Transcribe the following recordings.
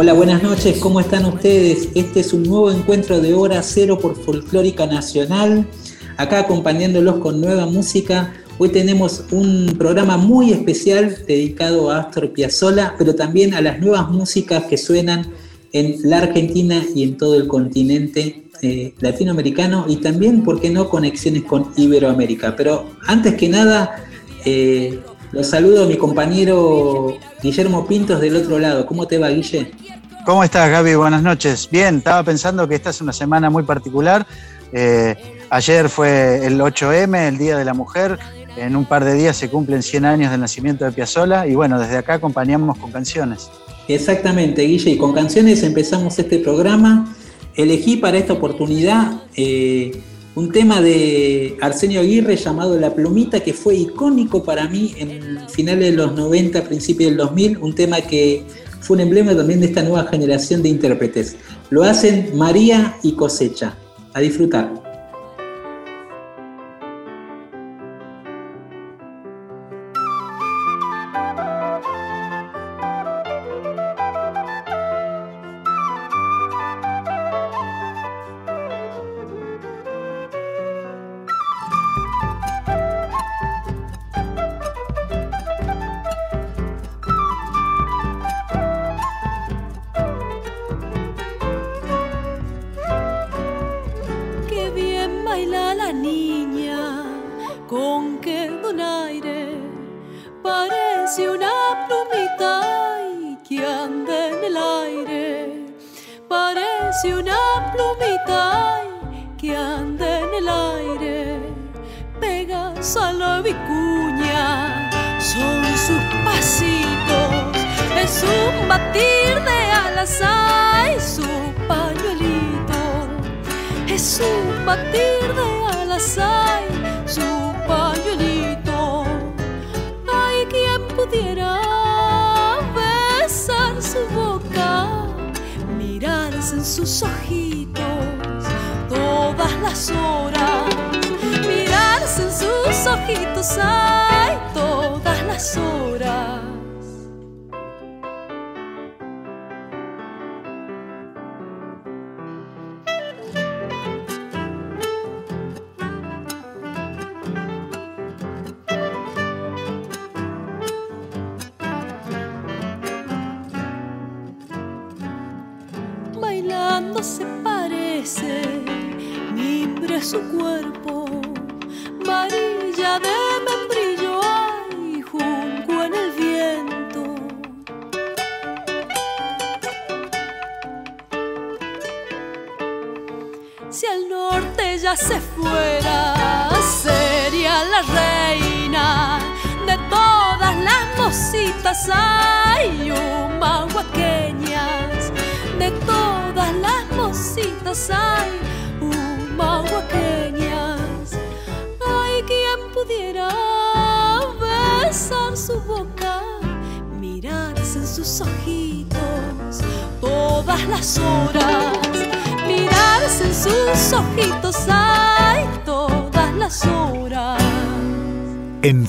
Hola, buenas noches, ¿cómo están ustedes? Este es un nuevo encuentro de Hora Cero por Folclórica Nacional, acá acompañándolos con nueva música. Hoy tenemos un programa muy especial dedicado a Astor Piazzolla, pero también a las nuevas músicas que suenan en la Argentina y en todo el continente eh, latinoamericano y también, ¿por qué no?, conexiones con Iberoamérica. Pero antes que nada, eh, los saludo a mi compañero Guillermo Pintos del otro lado. ¿Cómo te va, Guille? ¿Cómo estás, Gaby? Buenas noches. Bien, estaba pensando que esta es una semana muy particular. Eh, ayer fue el 8M, el Día de la Mujer. En un par de días se cumplen 100 años del nacimiento de Piazzolla y bueno, desde acá acompañamos con canciones. Exactamente, Guille, y con canciones empezamos este programa elegí para esta oportunidad eh, un tema de Arsenio Aguirre llamado La Plumita, que fue icónico para mí en finales de los 90, principios del 2000, un tema que fue un emblema también de esta nueva generación de intérpretes. Lo hacen María y Cosecha. A disfrutar. bien baila la niña, con qué donaire parece una plumita y que anda en el aire. Parece una plumita y que anda en el aire. Pegas a la vicuña, son sus pasitos, es un batir de alas. Y su es un batir de alas, hay su pañuelito. Hay quien pudiera besar su boca, mirarse en sus ojitos todas las horas. Mirarse en sus ojitos, hay todas las horas.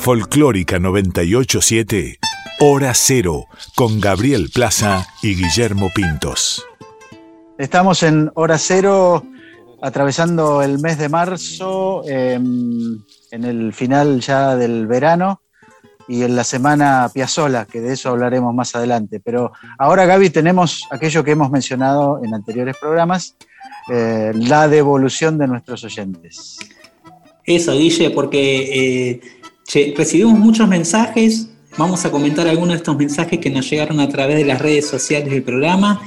Folclórica 987, Hora Cero, con Gabriel Plaza y Guillermo Pintos. Estamos en Hora Cero atravesando el mes de marzo, em, en el final ya del verano y en la semana Piazzola, que de eso hablaremos más adelante. Pero ahora, Gaby, tenemos aquello que hemos mencionado en anteriores programas, eh, la devolución de nuestros oyentes. Eso, Guille, porque eh, recibimos muchos mensajes, vamos a comentar algunos de estos mensajes que nos llegaron a través de las redes sociales del programa.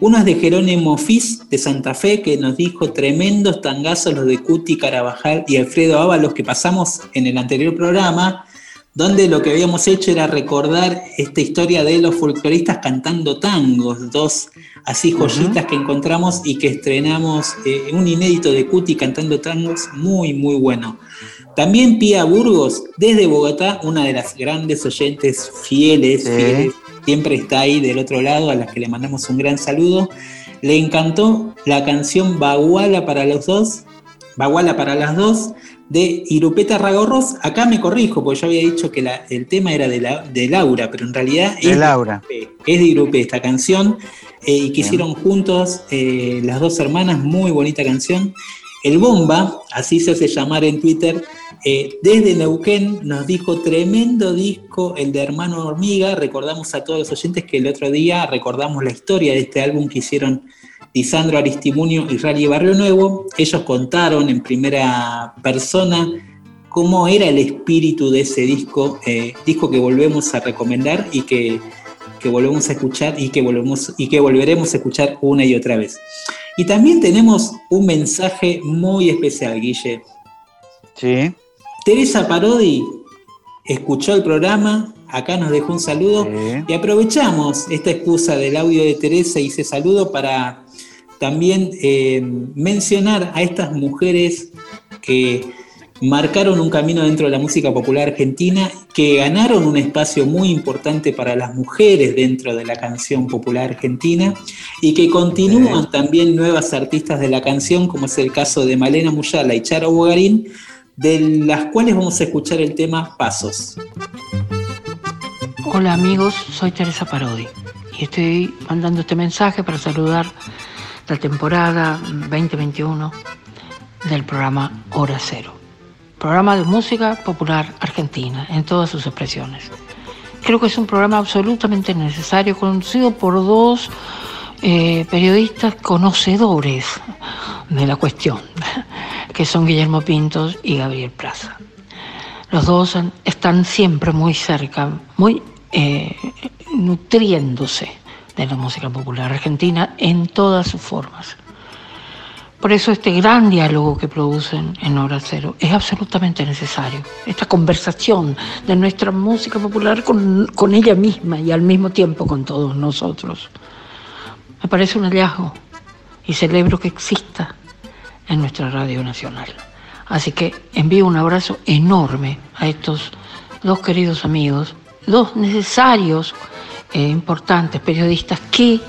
Uno es de Jerónimo Fis de Santa Fe, que nos dijo tremendos tangazos los de Cuti Carabajal y Alfredo Ábalos que pasamos en el anterior programa, donde lo que habíamos hecho era recordar esta historia de los folcloristas cantando tangos, dos así joyitas que encontramos y que estrenamos eh, un inédito de Cuti cantando tangos muy, muy bueno. También Pía Burgos, desde Bogotá, una de las grandes oyentes fieles, fieles siempre está ahí del otro lado, a las que le mandamos un gran saludo. Le encantó la canción Baguala para los dos, Baguala para las dos, de Irupeta Ragorros. Acá me corrijo, porque yo había dicho que el tema era de, la, de Laura, pero en realidad es, Laura. De es de Irupé esta canción, eh, y que hicieron juntos eh, las dos hermanas, muy bonita canción. El Bomba, así se hace llamar en Twitter, eh, desde Neuquén nos dijo tremendo disco, el de Hermano Hormiga. Recordamos a todos los oyentes que el otro día recordamos la historia de este álbum que hicieron Lisandro Aristimunio y Rally Barrio Nuevo. Ellos contaron en primera persona cómo era el espíritu de ese disco, eh, disco que volvemos a recomendar y que, que volvemos a escuchar y que, volvemos, y que volveremos a escuchar una y otra vez. Y también tenemos un mensaje muy especial, Guille. Sí. Teresa Parodi escuchó el programa, acá nos dejó un saludo y aprovechamos esta excusa del audio de Teresa y ese saludo para también eh, mencionar a estas mujeres que marcaron un camino dentro de la música popular argentina, que ganaron un espacio muy importante para las mujeres dentro de la canción popular argentina y que continúan también nuevas artistas de la canción, como es el caso de Malena Muyala y Charo Bogarín, de las cuales vamos a escuchar el tema Pasos. Hola amigos, soy Teresa Parodi y estoy mandando este mensaje para saludar la temporada 2021 del programa Hora Cero, programa de música popular argentina en todas sus expresiones. Creo que es un programa absolutamente necesario, conocido por dos eh, periodistas conocedores de la cuestión, que son Guillermo Pintos y Gabriel Plaza. Los dos están siempre muy cerca, muy eh, nutriéndose de la música popular argentina en todas sus formas. Por eso este gran diálogo que producen en Hora Cero es absolutamente necesario. Esta conversación de nuestra música popular con, con ella misma y al mismo tiempo con todos nosotros. Me parece un hallazgo y celebro que exista en nuestra radio nacional. Así que envío un abrazo enorme a estos dos queridos amigos, dos necesarios e importantes periodistas que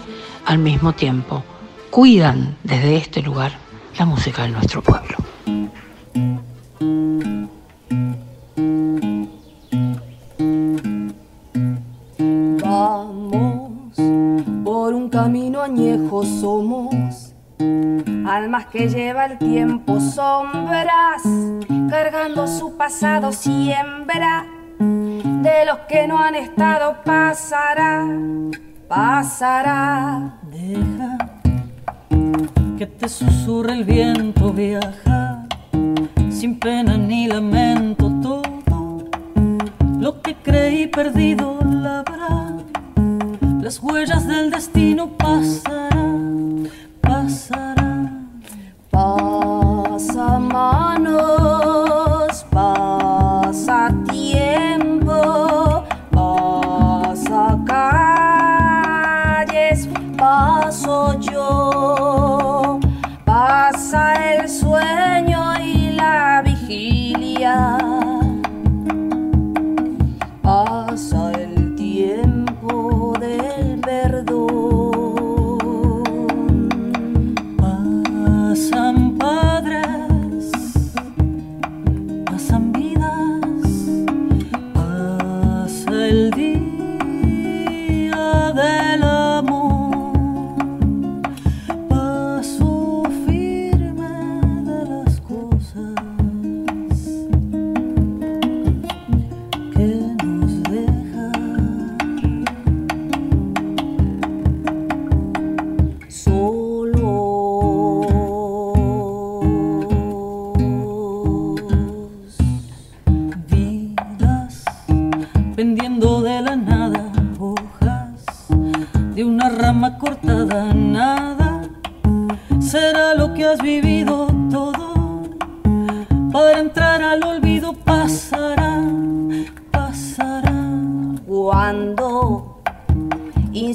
al mismo tiempo cuidan desde este lugar la música de nuestro pueblo. Vamos por un camino añejo somos almas que lleva el tiempo sombras, cargando su pasado siembra, de los que no han estado pasará, pasará. Deja que te susurre el viento, viaja, sin pena ni lamento todo, lo que creí perdido labrá, las huellas del destino pasarán, pasarán. Pasa manos,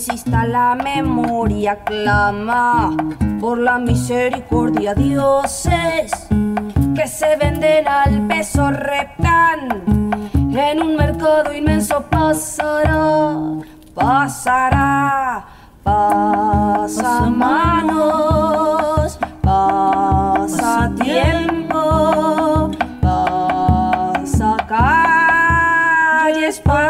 insista la memoria, clama por la misericordia, dioses que se venden al peso reptan en un mercado inmenso pasará, pasará, pasa manos, pasa tiempo, pasa calles, paso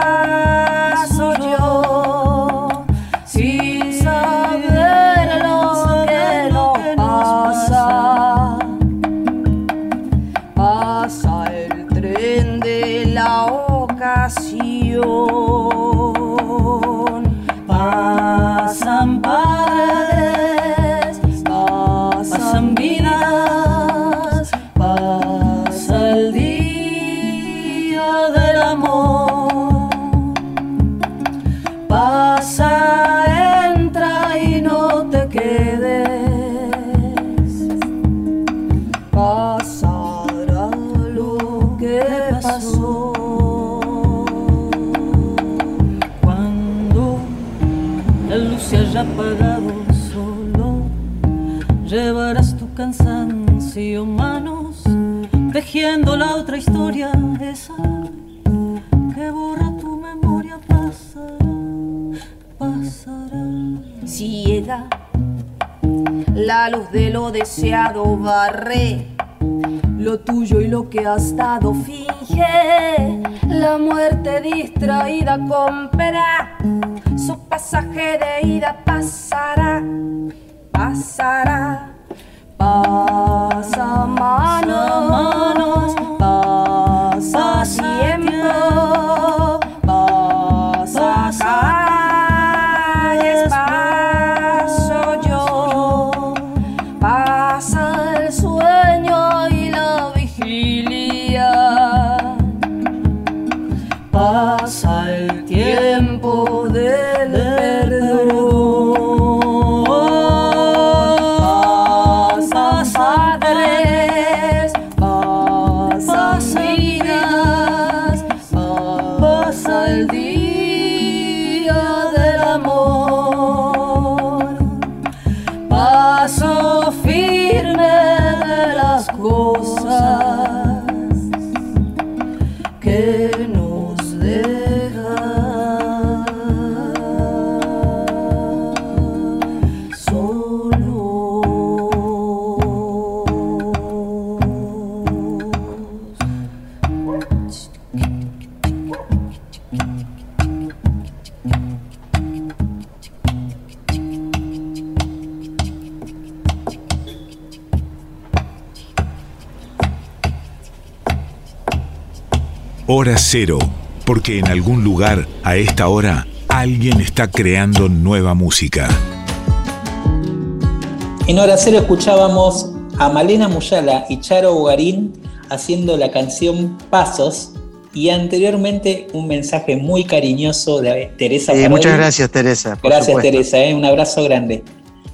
cero, porque en algún lugar, a esta hora, alguien está creando nueva música. En Hora Cero escuchábamos a Malena Muyala y Charo Bogarín haciendo la canción Pasos y anteriormente un mensaje muy cariñoso de Teresa Eh, muchas gracias, Teresa. por Gracias, supuesto. Teresa, eh, un abrazo grande.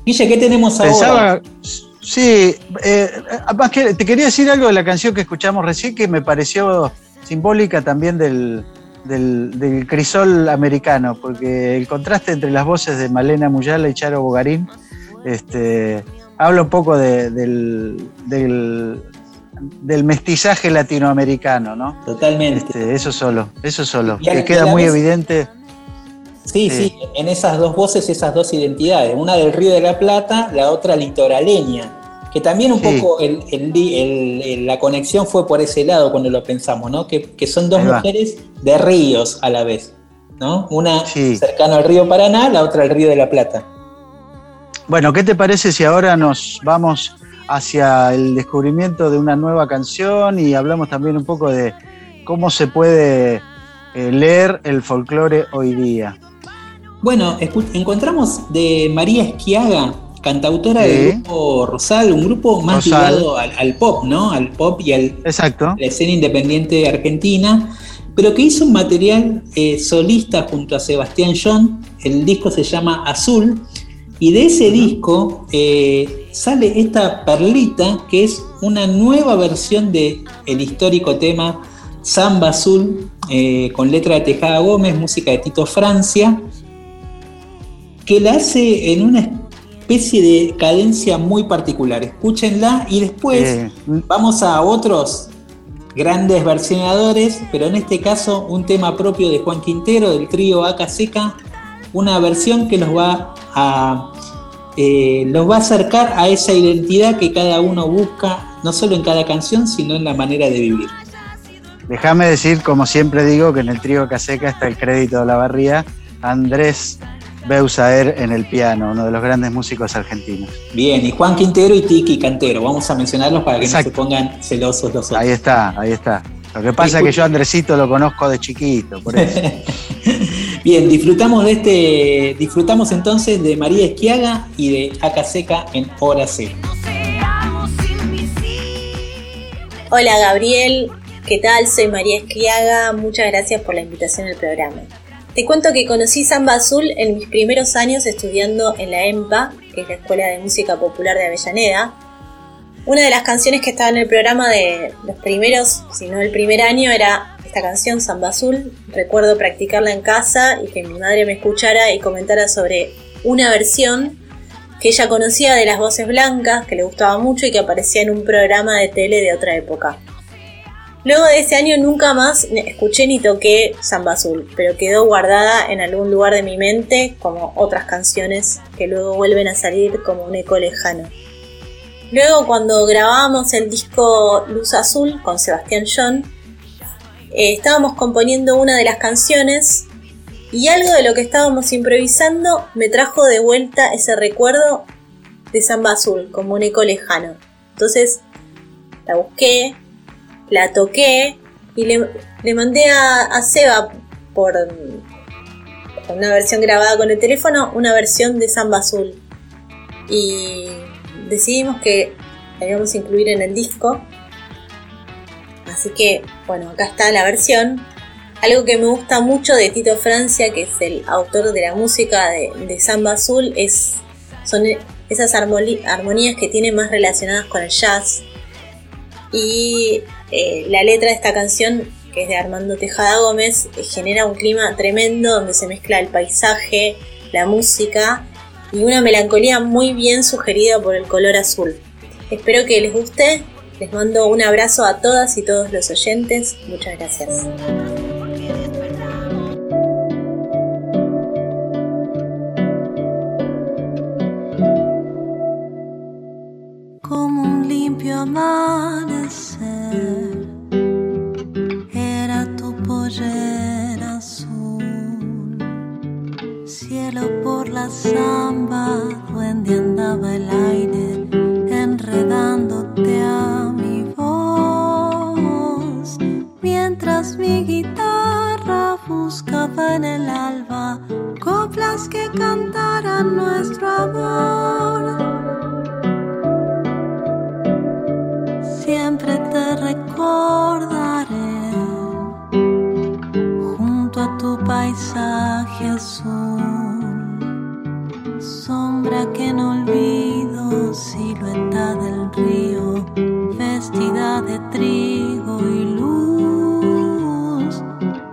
Guille, ¿qué tenemos ahora? Sí, eh, además que te quería decir algo de la canción que escuchamos recién que me pareció simbólica también del, del, del crisol americano, porque el contraste entre las voces de Malena Muyala y Charo Bogarín este, habla un poco de- del, del, del mestizaje latinoamericano, ¿no? Totalmente. Este, eso solo, eso solo, Y que queda muy vez- evidente. Sí, sí, en esas dos voces, esas dos identidades. Una del Río de la Plata, la otra litoraleña. Que también un Sí. poco el- el- el- el- la conexión fue por ese lado cuando lo pensamos, ¿no? Que, que son dos mujeres de ríos a la vez, ¿no? Una Sí. cercana al río Paraná, la otra al Río de la Plata. Bueno, ¿qué te parece si ahora nos vamos hacia el descubrimiento de una nueva canción y hablamos también un poco de cómo se puede eh, leer el folclore hoy día? Bueno, encontramos de María Esquiaga, cantautora Sí. del grupo Rosal, un grupo más Rosal. ligado al, al pop, ¿no? Al pop y al, Exacto. la escena independiente de Argentina, pero que hizo un material eh, solista junto a Sebastián John. El disco se llama Azul Y de ese disco eh, sale esta perlita que es una nueva versión de el histórico tema Samba Azul eh, con letra de Tejada Gómez, música de Tito Francia, que la hace en una especie de cadencia muy particular. Escúchenla y después Eh, vamos a otros grandes versionadores, pero en este caso un tema propio de Juan Quintero del trío Aca Seca, una versión que nos va a eh, los va a acercar a esa identidad que cada uno busca, no solo en cada canción, sino en la manera de vivir. Déjame decir, como siempre digo, que en el trío Caseca está el crédito de la barría, Andrés Beusaer en el piano, uno de los grandes músicos argentinos. Bien, y Juan Quintero y Tiki Cantero, vamos a mencionarlos para que no se pongan celosos los otros. Ahí está, ahí está. Lo que pasa es que yo a Andresito lo conozco de chiquito, por eso. Bien, disfrutamos de este, disfrutamos entonces de María Esquiaga y de Aca Seca en Hora Cero. Hola Gabriel, ¿qué tal? Soy María Esquiaga, muchas gracias por la invitación al programa. Te cuento que conocí Samba Azul en mis primeros años estudiando en la EMPA, que es la Escuela de Música Popular de Avellaneda. Una de las canciones que estaba en el programa de los primeros, si no el primer año, era esta canción, Samba Azul. Recuerdo practicarla en casa y que mi madre me escuchara y comentara sobre una versión que ella conocía de las voces blancas, que le gustaba mucho y que aparecía en un programa de tele de otra época. Luego de ese año nunca más escuché ni toqué Samba Azul, pero quedó guardada en algún lugar de mi mente como otras canciones que luego vuelven a salir como un eco lejano. Luego cuando grabábamos el disco Luz Azul con Sebastián John, eh, estábamos componiendo una de las canciones y algo de lo que estábamos improvisando me trajo de vuelta ese recuerdo de Samba Azul, como un eco lejano. Entonces la busqué, la toqué y le, mandé a, a Seba por, una versión grabada con el teléfono, una versión de Samba Azul. Y decidimos que la íbamos a incluir en el disco. Así que, bueno, acá está la versión. Algo que me gusta mucho de Tito Francia, que es el autor de la música de, de Samba Azul, es, son esas armonías que tiene más relacionadas con el jazz. Y eh, la letra de esta canción, que es de Armando Tejada Gómez, eh, genera un clima tremendo donde se mezcla el paisaje, la música y una melancolía muy bien sugerida por el color azul. Espero que les guste. Les mando un abrazo a todas y todos los oyentes. Muchas gracias. Amanecer. Era tu pollera azul, cielo por la samba, duende andaba el aire, enredándote a mi voz, mientras mi guitarra buscaba en el alba coplas que cantaran nuestro amor. Junto a tu paisaje azul, sombra que no olvido, silueta del río, vestida de trigo y luz,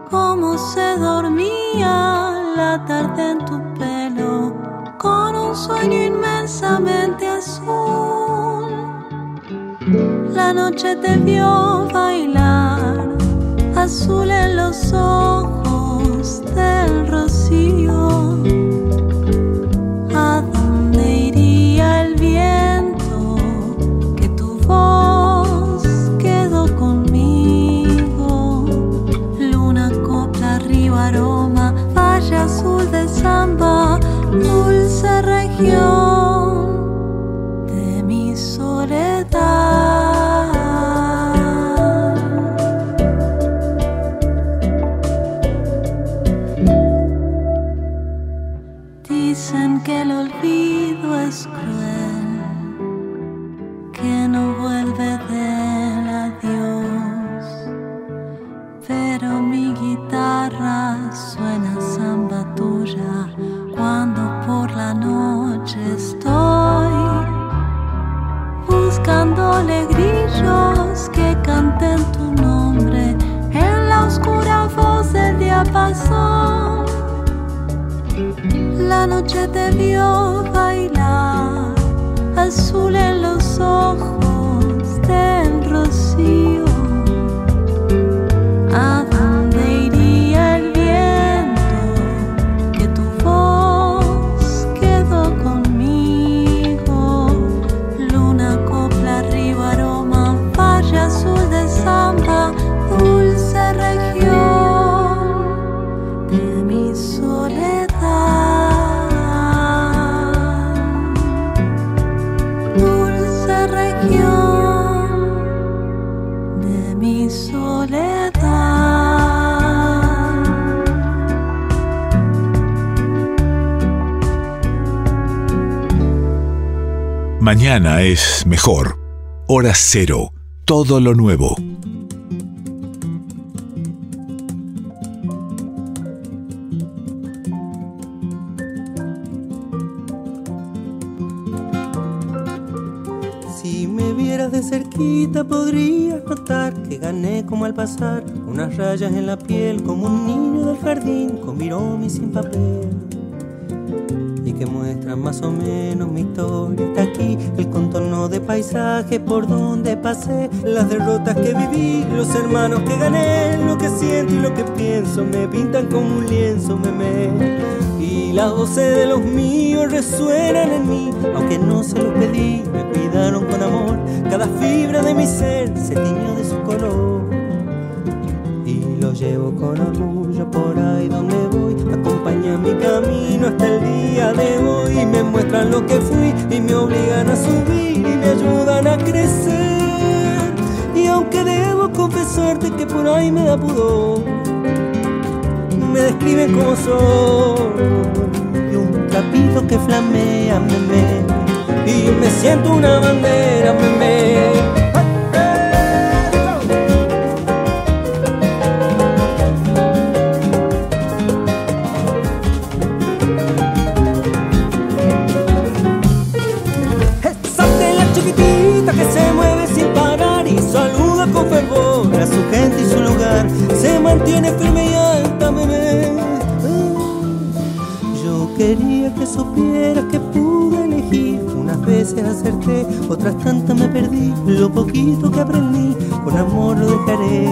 como se dormía la tarde en tu pelo, con un sueño inmensamente azul. La noche te vio bailar, azul en los ojos del rocío. Mañana es mejor. Hora cero. Todo lo nuevo. Si me vieras de cerquita podrías notar que gané como al pasar unas rayas en la piel como un niño del jardín con y sin papel y que muestran más o menos mi historia paisaje por donde pasé las derrotas que viví los hermanos que gané lo que siento y lo que pienso me pintan como un lienzo meme y las voces de los míos resuenan en mí aunque no se los pedí me cuidaron con amor cada fibra de mi ser se tiñó de su color y lo llevo con orgullo por ahí donde voy. Acompaña mi camino hasta el día de hoy. Me muestran lo que fui y me obligan a subir crecer. Y aunque debo confesarte que por ahí me da pudor, me describen como soy. Y un trapito que flamea, meme. Y me siento una bandera, meme. Su gente y su lugar. Se mantiene firme y alta, bebé. Yo quería que supieras que pude elegir. Unas veces acerté, otras tantas me perdí. Lo poquito que aprendí, con amor lo dejaré.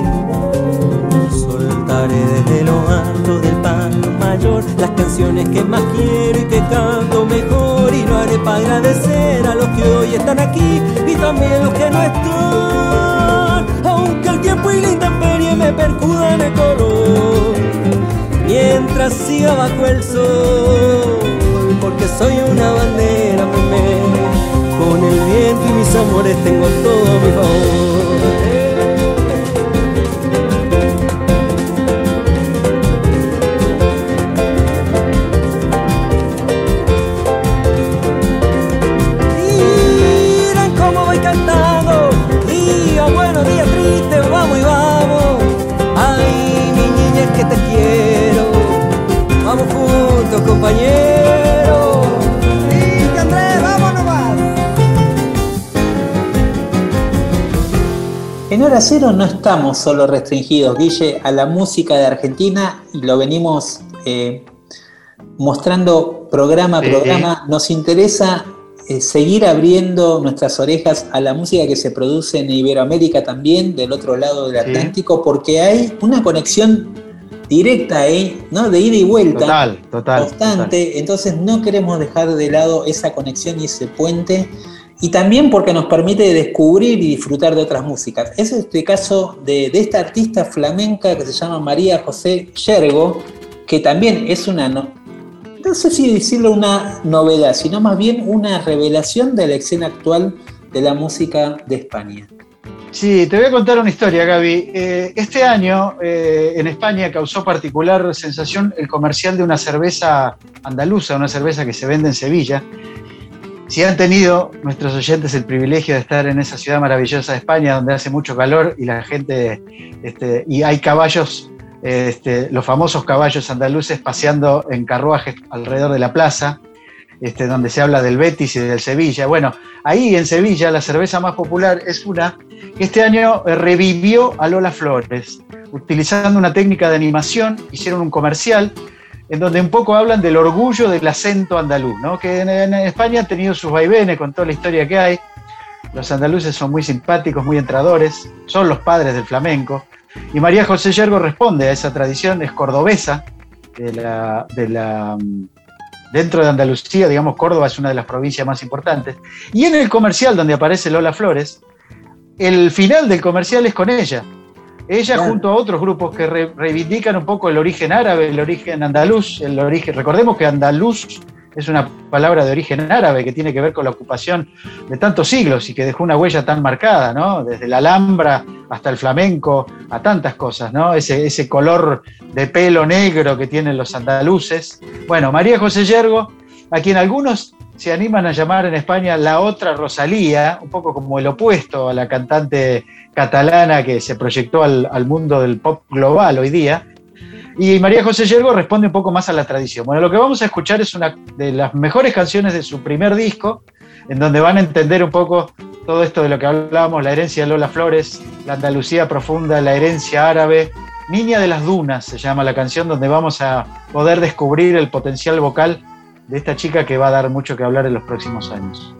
Soltaré desde lo alto del palo mayor las canciones que más quiero y que canto mejor. Y lo haré para agradecer a los que hoy están aquí y también los que no están. Aunque el tiempo y la intemperie me percudan el color, mientras siga bajo el sol, porque soy una bandera, meme. Con el viento y mis amores tengo todo mi favor. Compañero. Y Andrés, vámonos más. En Hora Cero no estamos solo restringidos, Guille, a la música de Argentina y lo venimos eh, mostrando programa a Sí. programa. Nos interesa eh, seguir abriendo nuestras orejas a la música que se produce en Iberoamérica también, del otro lado del Sí. Atlántico, porque hay una conexión directa ahí, ¿no? De ida y vuelta. Total, total. constante, entonces no queremos dejar de lado esa conexión y ese puente, y también porque nos permite descubrir y disfrutar de otras músicas. Es este caso de, de esta artista flamenca que se llama María José Yergo, que también es una, no, no sé si decirlo una novedad, sino más bien una revelación de la escena actual de la música de España. Sí, te voy a contar una historia, Gaby. Eh, este año eh, en España causó particular sensación el comercial de una cerveza andaluza, una cerveza que se vende en Sevilla. Si han tenido nuestros oyentes el privilegio de estar en esa ciudad maravillosa de España, donde hace mucho calor y la gente, este, y hay caballos, este, los famosos caballos andaluces paseando en carruajes alrededor de la plaza, este, donde se habla del Betis y del Sevilla. Bueno, ahí en Sevilla la cerveza más popular es una que este año eh, revivió a Lola Flores. Utilizando una técnica de animación, hicieron un comercial en donde un poco hablan del orgullo del acento andaluz, ¿no? que en, España ha tenido sus vaivenes con toda la historia que hay. Los andaluces son muy simpáticos, muy entradores, son los padres del flamenco. Y María José Yergo responde a esa tradición, es cordobesa, de la, de la, dentro de Andalucía, digamos, Córdoba es una de las provincias más importantes. Y en el comercial donde aparece Lola Flores, el final del comercial es con ella. Ella junto a otros grupos que re- reivindican un poco el origen árabe, el origen andaluz, el origen. Recordemos que andaluz es una palabra de origen árabe que tiene que ver con la ocupación de tantos siglos y que dejó una huella tan marcada, ¿no? Desde la Alhambra hasta el flamenco, a tantas cosas, ¿no? Ese, color de pelo negro que tienen los andaluces. Bueno, María José Yergo, a quien algunos se animan a llamar en España la otra Rosalía, un poco como el opuesto a la cantante catalana que se proyectó al mundo del pop global hoy día. Y María José Yergo responde un poco más a la tradición. Bueno, lo que vamos a escuchar es una de las mejores canciones de su primer disco, en donde van a entender un poco todo esto de lo que hablábamos, la herencia de Lola Flores, la Andalucía profunda, la herencia árabe. Niña de las Dunas se llama la canción, donde vamos a poder descubrir el potencial vocal de esta chica que va a dar mucho que hablar en los próximos años.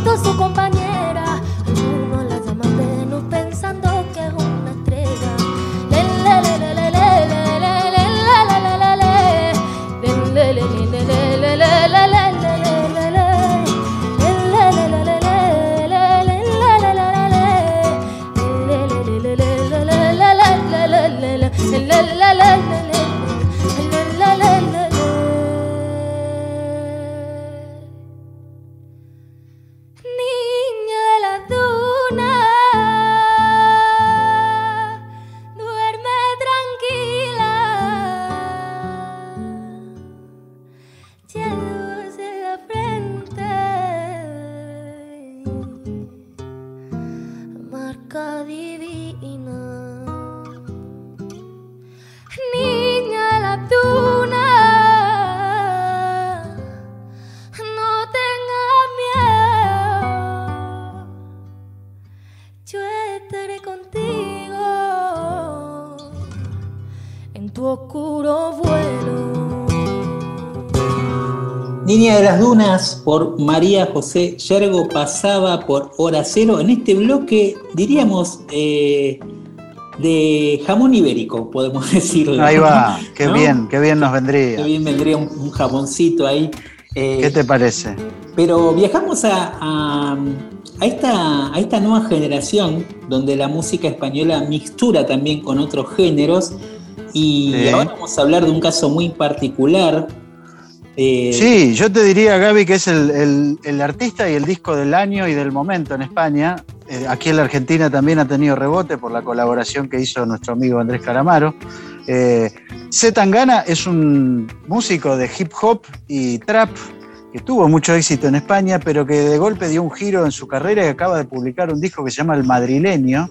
bonito su compañía. Niña de las Dunas por María José Yergo pasaba por hora cero en este bloque, diríamos, eh, de jamón ibérico, podemos decirlo. Ahí va, qué ¿No? bien, qué bien nos Qué vendría. bien vendría un, un jamoncito ahí. Eh, ¿Qué te parece? Pero viajamos a, a- a esta, a esta nueva generación donde la música española mixtura también con otros géneros y Sí. ahora vamos a hablar de un caso muy particular. Eh, Sí, yo te diría, Gaby, que es el, el- artista y el disco del año y del momento en España. Eh, aquí en la Argentina también ha tenido rebote por la colaboración que hizo nuestro amigo Andrés Calamaro. Eh, es un músico de hip hop y trap que tuvo mucho éxito en España, pero que de golpe dio un giro en su carrera y acaba de publicar un disco que se llama El Madrileño,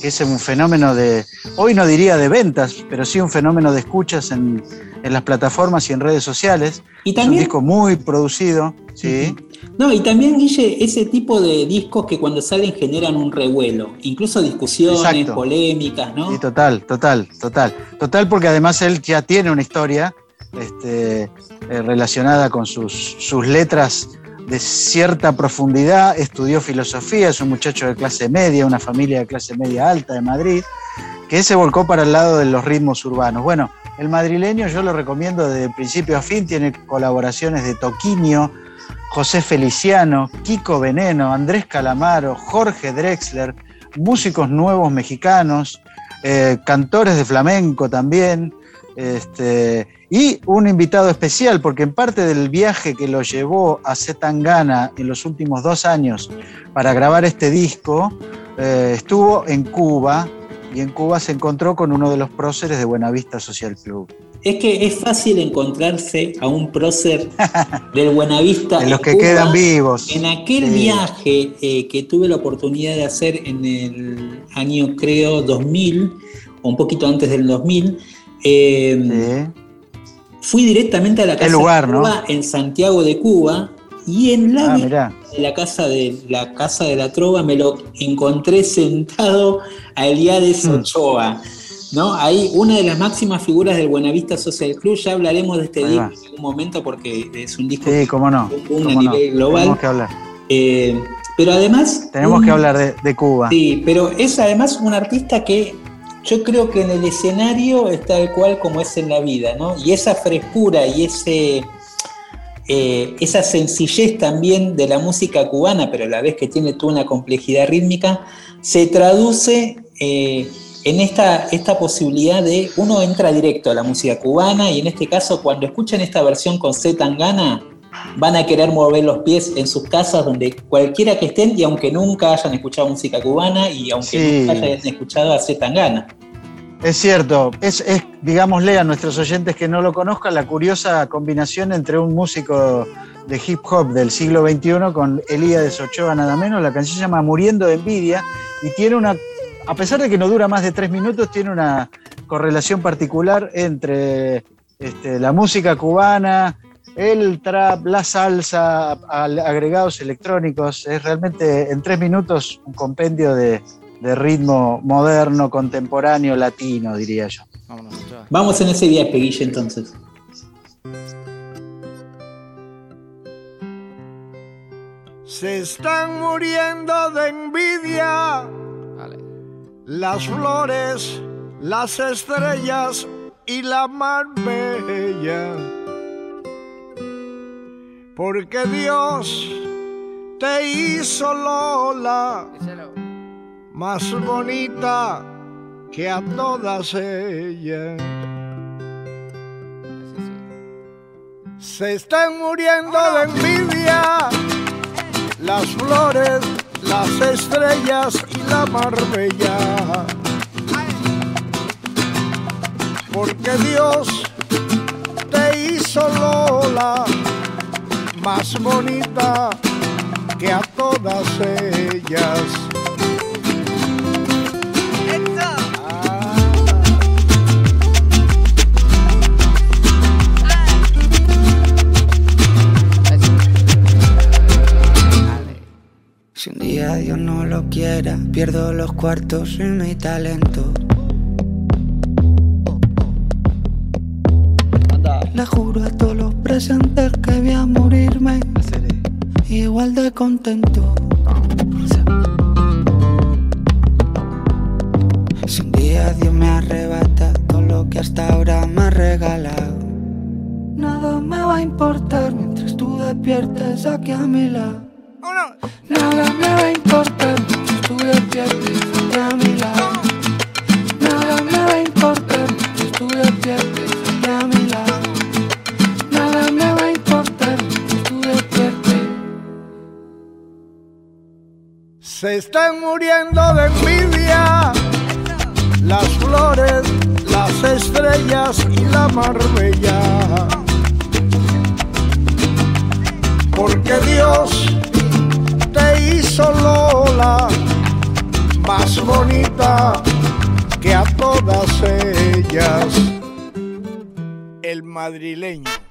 que es un fenómeno de, hoy no diría de ventas, pero sí un fenómeno de escuchas en, en las plataformas y en redes sociales. Y Es un también- disco muy producido, ¿sí? No, y también, Guille, ese tipo de discos que cuando salen generan un revuelo, incluso discusiones, Exacto. polémicas, ¿no? Sí, total, total, total. Total porque además él ya tiene una historia este, eh, relacionada con sus, sus letras de cierta profundidad, estudió filosofía, es un muchacho de clase media, una familia de clase media alta de Madrid, que se volcó para el lado de los ritmos urbanos. Bueno, el madrileño yo lo recomiendo desde principio a fin, tiene colaboraciones de Toquinho, José Feliciano, Kiko Veneno, Andrés Calamaro, Jorge Drexler, músicos nuevos mexicanos, eh, cantores de flamenco también, este, y un invitado especial, porque en parte del viaje que lo llevó a Zetangana en los últimos dos años para grabar este disco, eh, estuvo en Cuba y en Cuba se encontró con uno de los próceres de Buenavista Social Club. Es que es fácil encontrarse a un prócer del Buenavista. De los en que Cuba. quedan vivos. En aquel Sí. viaje eh, que tuve la oportunidad de hacer en el año, creo, 2000, o un poquito antes del 2000, eh, fui directamente a la casa lugar, de ¿no? Cuba en Santiago de Cuba y en la, Ah, la casa de la casa de la trova me lo encontré sentado a Eliades Mm. Ochoa. ¿no? Ahí una de las máximas figuras del Buenavista Social Club, ya hablaremos de este Ahí disco va. en algún momento porque es un disco Sí, cómo no. a cómo no. nivel global. Tenemos que hablar. Eh, pero además. Tenemos un- que hablar de, de Cuba. Sí, pero es además un artista que yo creo que en el escenario es tal cual como es en la vida, ¿no? Y esa frescura y ese. eh, esa sencillez también de la música cubana, pero a la vez que tiene toda una complejidad rítmica, se traduce eh, en esta, esta posibilidad de uno entra directo a la música cubana y en este caso cuando escuchan esta versión con Z Tangana van a querer mover los pies en sus casas donde cualquiera que estén y aunque nunca hayan escuchado música cubana y aunque Sí. nunca hayan escuchado a Z Tangana. Es cierto, es, es, digámosle a nuestros oyentes que no lo conozcan, la curiosa combinación entre un músico de hip hop del siglo XXI con Elías Ochoa nada menos. La canción se llama Muriendo de Envidia y tiene una, a pesar de que no dura más de tres minutos, tiene una correlación particular entre este, la música cubana, el trap, la salsa, al- agregados electrónicos. Es realmente en tres minutos un compendio de, de ritmo moderno, contemporáneo, latino, diría yo. Vamos en ese viaje, Guille, entonces. Se están muriendo de envidia las flores, las estrellas y la mar bella. Porque Dios te hizo Lola más bonita que a todas ellas. Se están muriendo de envidia las flores, las estrellas y la marbella. Porque Dios te hizo Lola más bonita que a todas ellas. Si un día Dios no lo quiera, pierdo los cuartos y mi talento. Le juro a todos los presentes contento. Madrileño.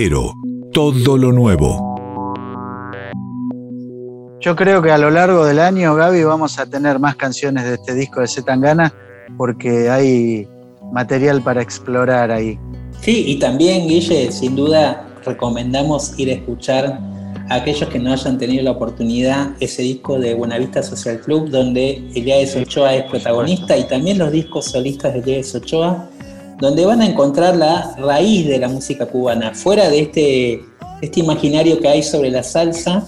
Cero. Todo lo nuevo. Yo creo que a lo largo del año, Gaby, vamos a tener más canciones de este disco de Zetangana porque hay material para explorar ahí. Sí, y también, Guille, sin duda recomendamos ir a escuchar a aquellos que no hayan tenido la oportunidad ese disco de Buenavista Social Club, donde Eliades Ochoa es protagonista, y también los discos solistas de Eliades Ochoa, donde van a encontrar la raíz de la música cubana, fuera de este, este imaginario que hay sobre la salsa,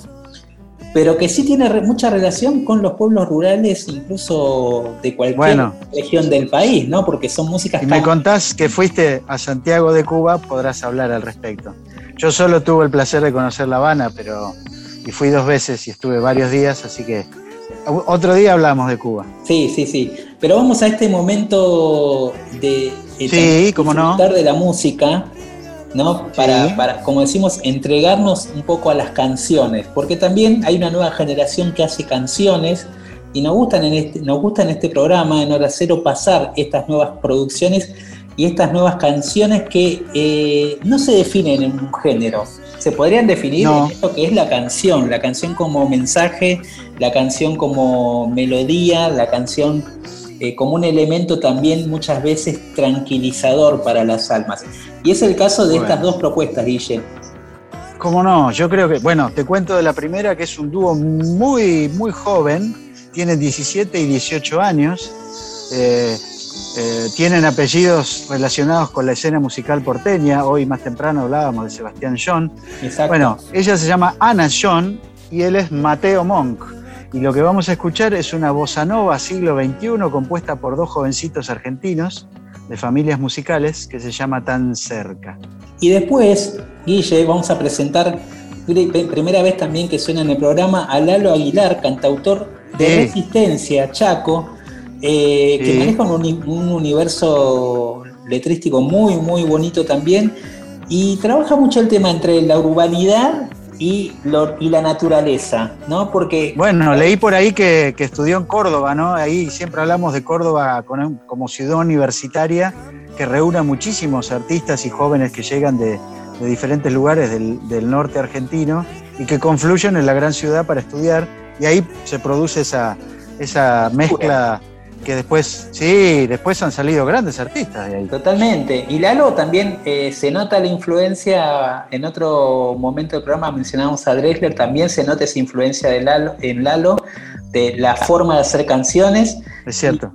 pero que sí tiene re- mucha relación con los pueblos rurales, incluso de cualquier Bueno. región del país, ¿no? Porque son músicas Si me contás que fuiste a Santiago de Cuba, podrás hablar al respecto. Yo solo tuve el placer de conocer La Habana, pero y fui dos veces y estuve varios días, así que otro día hablamos de Cuba. Sí, sí, sí. Pero vamos a este momento de Sí, cómo no. disfrutar de la música, ¿no? Para, para, como decimos, entregarnos un poco a las canciones, porque también hay una nueva generación que hace canciones y nos gustan en este, nos gusta en este programa, en Hora Cero, pasar estas nuevas producciones y estas nuevas canciones que eh, no se definen en un género. Se podrían definir No. en esto que es la canción, la canción como mensaje, la canción como melodía, la canción eh, como un elemento también muchas veces tranquilizador para las almas. Y es el caso de Bueno. estas dos propuestas, Guille. ¿Cómo no? Yo creo que, bueno, te cuento de la primera, que es un dúo muy, muy joven, tienen 17 y 18 años, eh, eh, tienen apellidos relacionados con la escena musical porteña, hoy más temprano hablábamos de Sebastián John. Exacto. Bueno, ella se llama Ana John y él es Mateo Monk. Y lo que vamos a escuchar es una bossa nova siglo XXI compuesta por dos jovencitos argentinos de familias musicales que se llama Tan Cerca. Y después, Guille, vamos a presentar pri- primera vez también que suena en el programa a Lalo Aguilar, cantautor de Sí. Resistencia, Chaco, eh, que maneja un, uni- un universo letrístico muy, muy bonito también, y trabaja mucho el tema entre la urbanidad y, lo- y la naturaleza, ¿no? Porque Bueno, leí por ahí que, que estudió en Córdoba, ¿no? Ahí siempre hablamos de Córdoba como ciudad universitaria que reúne a muchísimos artistas y jóvenes que llegan de, de diferentes lugares del, del norte argentino y que confluyen en la gran ciudad para estudiar y ahí se produce esa, esa mezcla que después, sí, después han salido grandes artistas de ahí. Totalmente. Y Lalo también eh, se nota la influencia, en otro momento del programa mencionamos a Drexler, también se nota esa influencia de Lalo, en Lalo, de la forma de hacer canciones. Es cierto.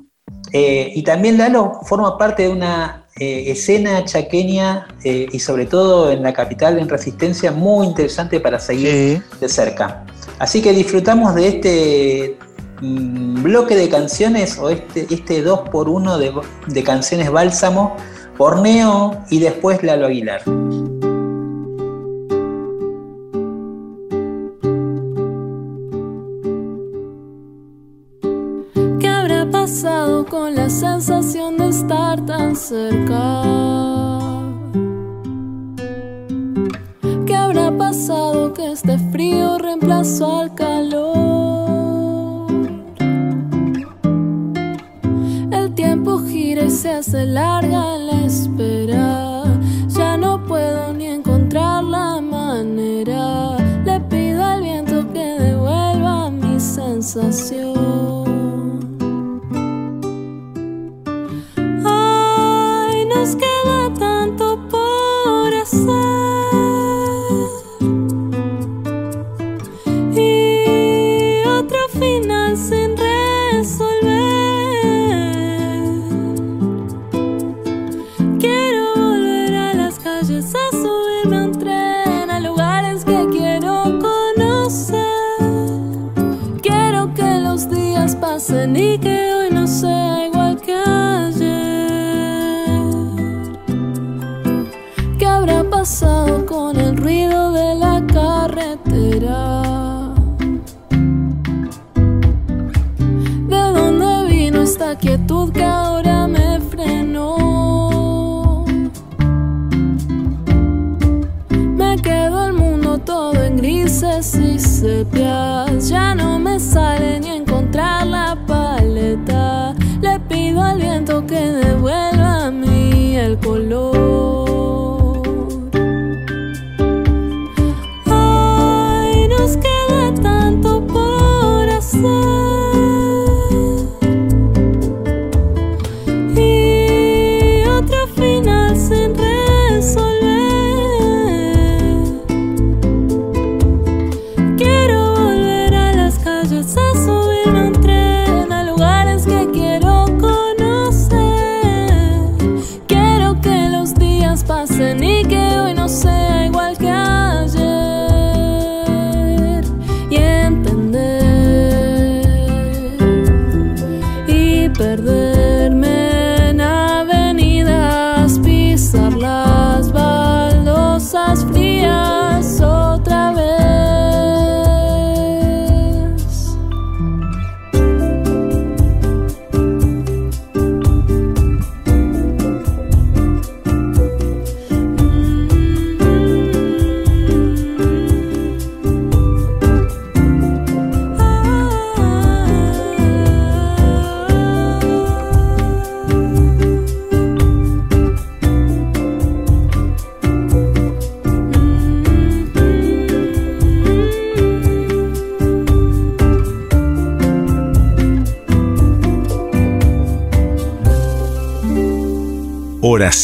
Eh, y también Lalo forma parte de una eh, escena chaqueña eh, y sobre todo en la capital, en Resistencia, muy interesante para seguir de cerca. Así que disfrutamos de este bloque de canciones o este, este 2 por 1 de, de canciones Bálsamo, Borneo y después Lalo Aguilar. ¿Qué habrá pasado con la sensación de estar tan cerca?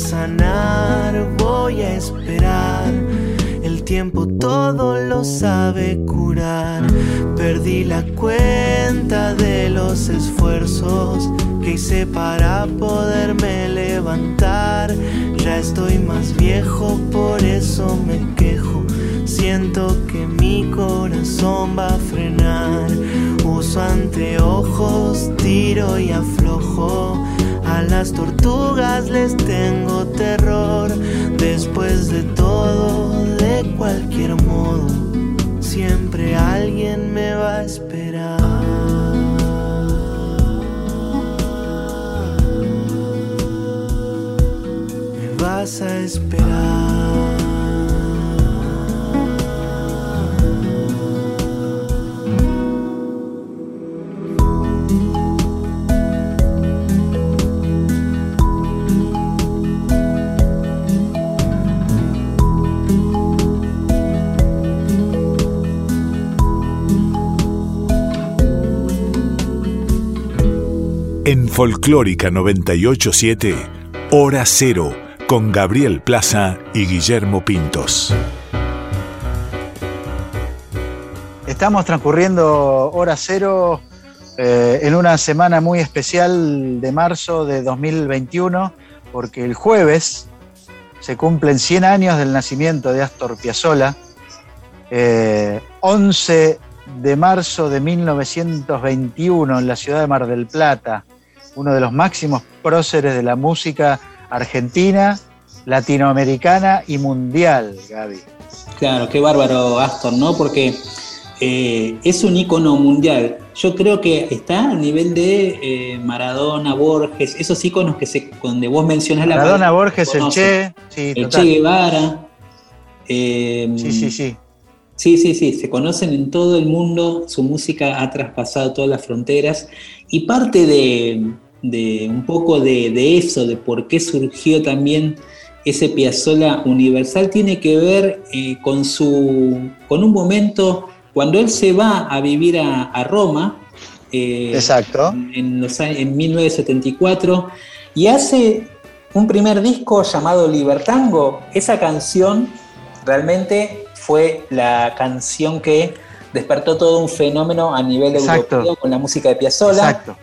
Sanar, voy a esperar. El tiempo todo lo sabe curar. Perdí la cuenta de los esfuerzos que hice para poderme levantar. Ya estoy más viejo, por eso me quejo. Siento que mi corazón va a frenar. Uso anteojos, tiro y aflojo. A las tortugas les tengo terror. Después de todo, de cualquier modo, siempre alguien me va a esperar. Me vas a esperar. Folclórica 987, Hora Cero, con Gabriel Plaza y Guillermo Pintos. Estamos transcurriendo hora cero eh, en una semana muy especial de marzo de 2021, porque el jueves se cumplen 100 años del nacimiento de Astor Piazzolla. Eh, 11 de marzo de 1921 en la ciudad de Mar del Plata, uno de los máximos próceres de la música argentina, latinoamericana y mundial, Gaby. Claro, qué bárbaro Astor, ¿no? Porque eh, es un ícono mundial. Yo creo que está a nivel de eh, Maradona, Borges, esos íconos que se, donde vos mencionás la Maradona, Borges, el Che, sí, el total. Che Guevara. eh, Sí, sí, sí. Sí, sí, sí, se conocen en todo el mundo, su música ha traspasado todas las fronteras y parte de, de un poco de, de eso, de por qué surgió también ese Piazzolla universal, tiene que ver eh, con, su, con un momento cuando él se va a vivir a, a Roma, eh, Exacto. en, los años- en 1974, y hace un primer disco llamado Libertango. Esa canción realmente fue la canción que despertó todo un fenómeno a nivel Exacto. europeo con la música de Piazzolla. Exacto.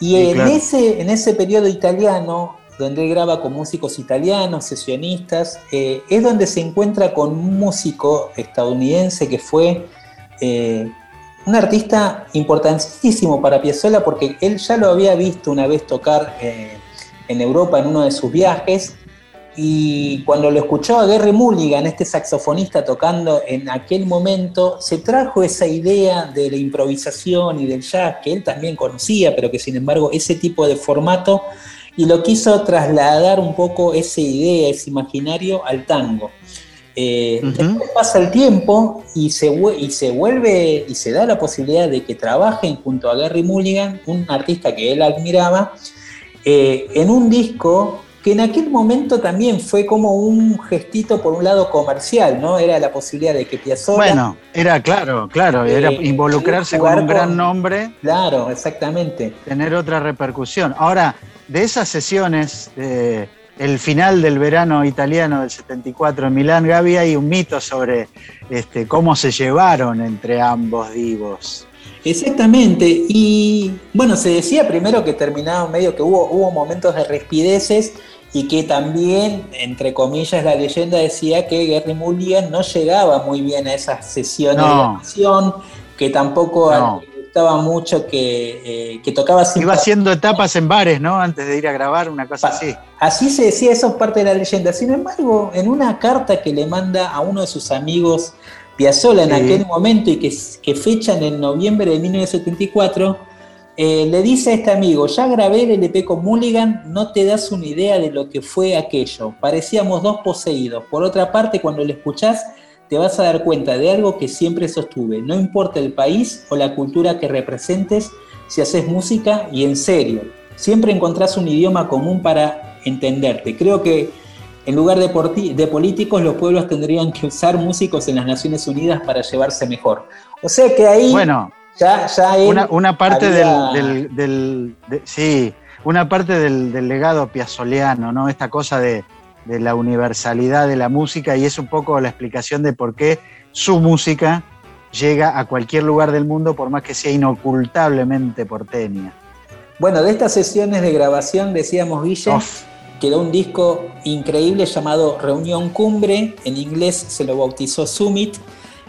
Y Sí, en, claro. ese, en ese periodo italiano, donde él graba con músicos italianos, sesionistas, eh, es donde se encuentra con un músico estadounidense que fue eh, un artista importantísimo para Piazzolla porque él ya lo había visto una vez tocar eh, en Europa en uno de sus viajes, y cuando lo escuchó a Gary Mulligan, este saxofonista tocando en aquel momento, se trajo esa idea de la improvisación y del jazz que él también conocía, pero que sin embargo ese tipo de formato, y lo quiso trasladar un poco esa idea, ese imaginario al tango. Eh, después pasa el tiempo y se, y se vuelve y se da la posibilidad de que trabajen junto a Gary Mulligan, un artista que él admiraba, eh, en un disco que en aquel momento también fue como un gestito por un lado comercial, ¿no? Era la posibilidad de que Piazzolla... Bueno, era claro, claro, era eh, involucrarse con un gran nombre. Claro, exactamente. Tener otra repercusión. Ahora, de esas sesiones, el final del verano italiano del 74 en Milán, Gaby, hay un mito sobre este, cómo se llevaron entre ambos divos. Exactamente, y bueno, se decía primero que terminaba medio que hubo, hubo momentos de respideces y que también, entre comillas, la leyenda decía que Gary Mulligan no llegaba muy bien a esas sesiones de grabación, que tampoco le gustaba mucho que, eh, tocaba Iba haciendo etapas en bares, ¿no? Antes de ir a grabar, una cosa así. Así se decía, eso es parte de la leyenda. Sin embargo, en una carta que le manda a uno de sus amigos Piazzolla en aquel momento y que, que fechan en noviembre de 1974, eh, le dice a este amigo, ya grabé el LP con Mulligan, no te das una idea de lo que fue aquello. Parecíamos dos poseídos. Por otra parte, cuando lo escuchás, te vas a dar cuenta de algo que siempre sostuve. No importa el país o la cultura que representes, si haces música y en serio. Siempre encontrás un idioma común para entenderte. Creo que en lugar de, de políticos, los pueblos tendrían que usar músicos en las Naciones Unidas para llevarse mejor. O sea que ahí... Bueno ya, una, parte del, sí, una parte del, legado piazzoleano, ¿no? Esta cosa de, la universalidad de la música y es un poco la explicación de por qué su música llega a cualquier lugar del mundo por más que sea inocultablemente porteña. Bueno, de estas sesiones de grabación decíamos Guille, quedó un disco increíble llamado Reunión Cumbre, en inglés se lo bautizó Summit,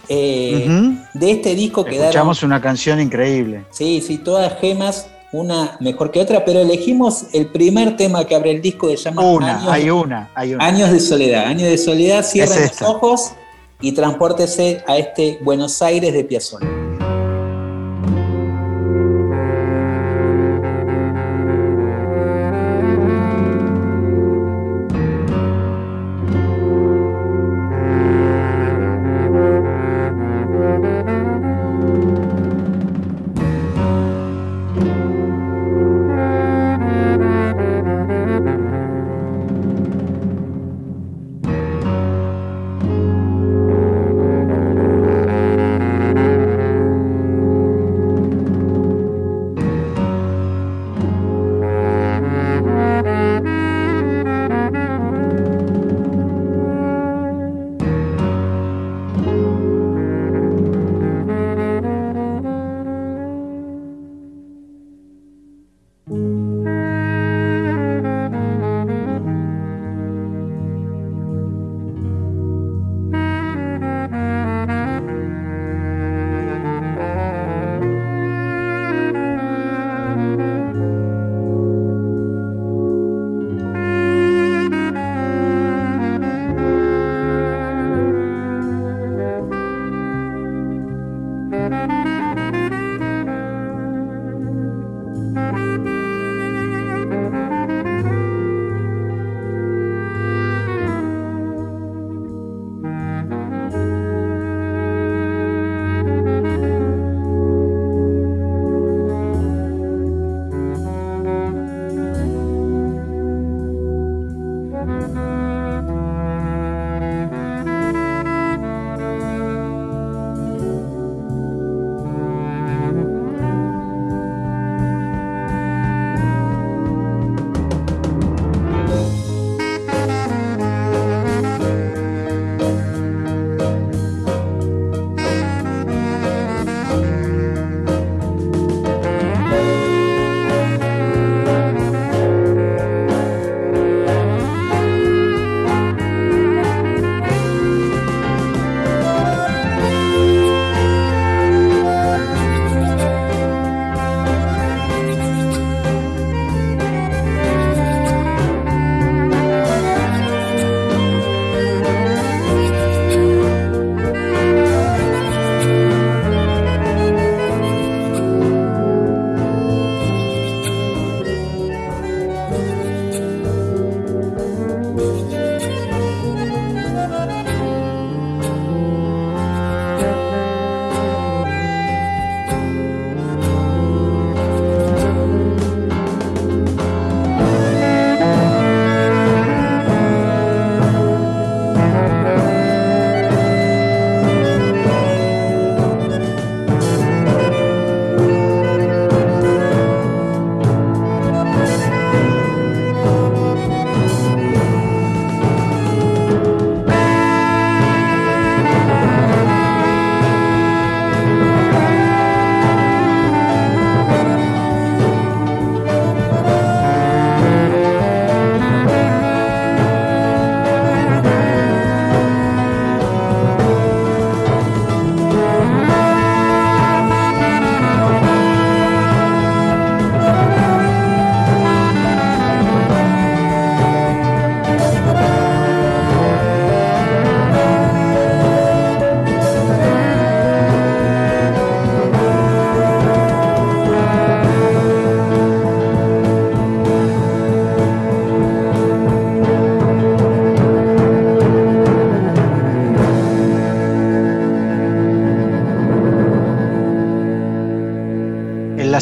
eh, de este disco quedaron. Escuchamos una canción increíble. Sí, sí, todas gemas, una mejor que otra, pero elegimos el primer tema que abre el disco de llama Una, Años, hay una, hay una. Años de soledad. Años de soledad, cierren los ojos y transpórtese a este Buenos Aires de Piazzolla.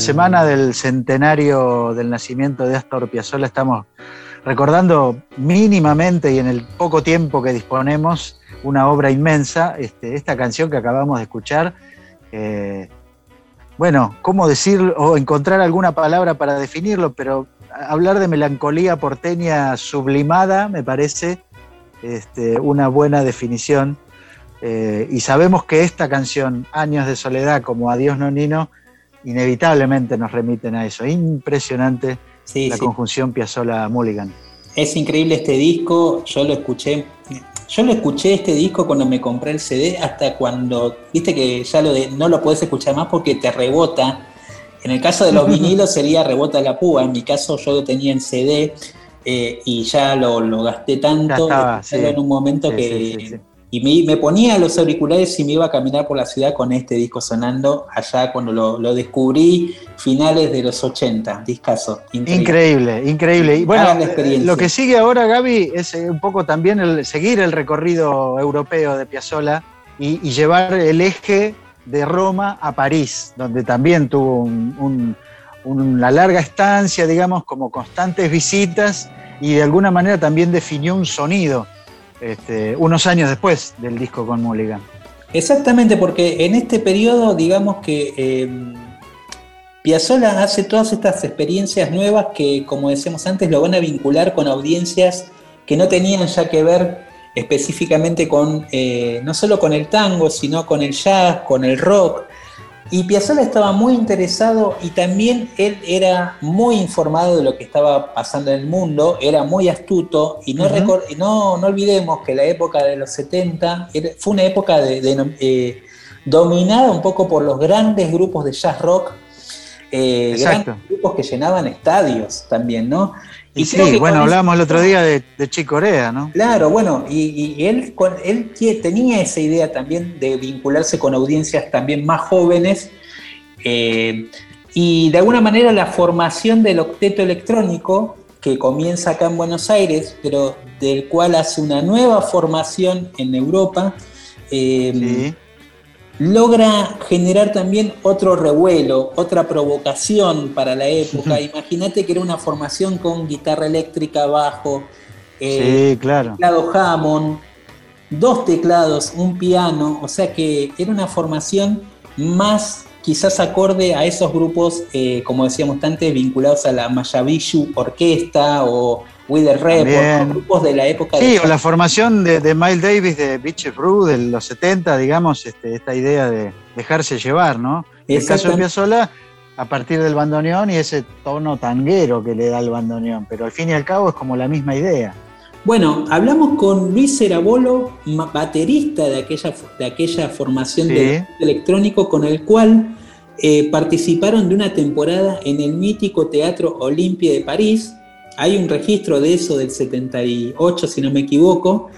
Semana del centenario del nacimiento de Astor Piazzolla estamos recordando mínimamente y en el poco tiempo que disponemos una obra inmensa, este, esta canción que acabamos de escuchar. Eh, bueno, ¿cómo decirlo o encontrar alguna palabra para definirlo? Pero hablar de melancolía porteña sublimada me parece este, una buena definición. Eh, y sabemos que esta canción, Años de Soledad, como Adiós Nonino, inevitablemente nos remiten a eso. Impresionante la conjunción Piazzolla-Mulligan. Es increíble este disco, yo lo escuché, yo lo escuché este disco cuando me compré el CD, hasta cuando, viste que ya lo de, no lo puedes escuchar más porque te rebota. En el caso de los vinilos sería rebota la púa, en mi caso yo lo tenía en CD eh, y ya lo, gasté tanto en un momento que y me, ponía los auriculares y me iba a caminar por la ciudad con este disco sonando allá cuando lo, descubrí, finales de los 80, discaso. Increíble, increíble. Y bueno, lo que sigue ahora, Gaby, es eh, un poco también el, seguir el recorrido europeo de Piazzolla y, llevar el eje de Roma a París, donde también tuvo una larga estancia, digamos, como constantes visitas y de alguna manera también definió un sonido este, unos años después del disco con Mulligan. Exactamente, porque en este periodo, digamos que eh, Piazzolla hace todas estas experiencias nuevas que, como decíamos antes, lo van a vincular con audiencias que no tenían ya que ver específicamente con, eh, no solo con el tango, sino con el jazz, con el rock. Y Piazzolla estaba muy interesado y también él era muy informado de lo que estaba pasando en el mundo, era muy astuto y no, no, no, olvidemos que la época de los 70 fue una época de, eh, dominada un poco por los grandes grupos de jazz rock, eh, grandes grupos que llenaban estadios también, ¿no? Y, sí, bueno, hablábamos el otro día de, de Corea, ¿no? Claro, bueno, y, él, él tenía esa idea también de vincularse con audiencias también más jóvenes. Eh, y de alguna manera la formación del octeto electrónico, que comienza acá en Buenos Aires, pero del cual hace una nueva formación en Europa, eh, logra generar también otro revuelo, otra provocación para la época. Imagínate que era una formación con guitarra eléctrica, bajo, eh, teclado Hammond, dos teclados, un piano, o sea que era una formación más quizás acorde a esos grupos, eh, como decíamos antes, vinculados a la Mayavishu Orquesta o With the grupos de la época sí, o la formación de, Miles Davis de Beach Brew de los 70, digamos, este, esta idea de dejarse llevar, ¿no? El caso de Piazzolla a partir del bandoneón y ese tono tanguero que le da el bandoneón, pero al fin y al cabo es como la misma idea. Bueno, hablamos con Luis Cerabolo, baterista de aquella, de aquella formación de electrónico, con el cual eh, participaron de una temporada en el mítico Teatro Olimpia de París, hay un registro de eso del 78, si no me equivoco.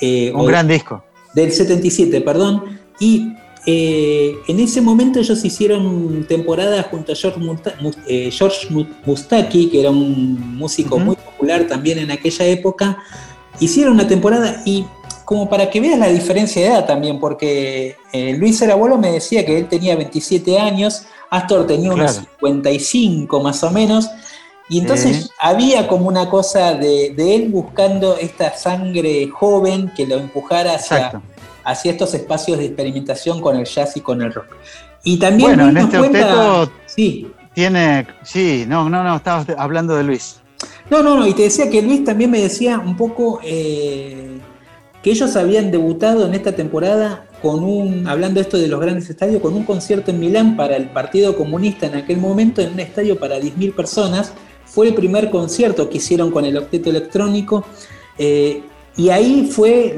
Eh, un gran disco. Del 77, perdón. Y eh, en ese momento ellos hicieron temporada junto a George, eh, Mustaki, que era un músico muy popular también en aquella época. Hicieron una temporada y como para que veas la diferencia de edad también, porque Luis Erabuelo me decía que él tenía 27 años, Astor tenía unos 55 más o menos, y entonces había como una cosa de, él buscando esta sangre joven que lo empujara hacia, hacia, estos espacios de experimentación con el jazz y con el rock. Y también bueno, en este cuenta, sí. tiene, sí, no, no, no, estabas hablando de Luis. No, no, no, y te decía que Luis también me decía un poco eh, que ellos habían debutado en esta temporada con un, hablando esto de los grandes estadios, con un concierto en Milán para el Partido Comunista en aquel momento, en un estadio para 10.000 personas, fue el primer concierto que hicieron con el octeto electrónico. Eh, y ahí fue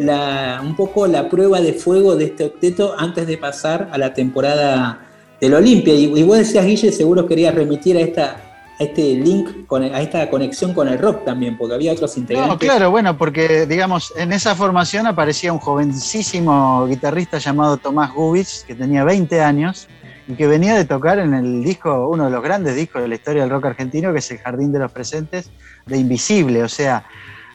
un poco la prueba de fuego de este octeto antes de pasar a la temporada del Olimpia. Y, y vos decías, Guille, seguro querías remitir a esta, este link, a esta conexión con el rock también, porque había otros integrantes. No, claro, bueno, porque digamos, en esa formación aparecía un jovencísimo guitarrista llamado Tomás Gubitz, que tenía 20 años, y que venía de tocar en el disco, uno de los grandes discos de la historia del rock argentino, que es El Jardín de los Presentes, de Invisible. O sea,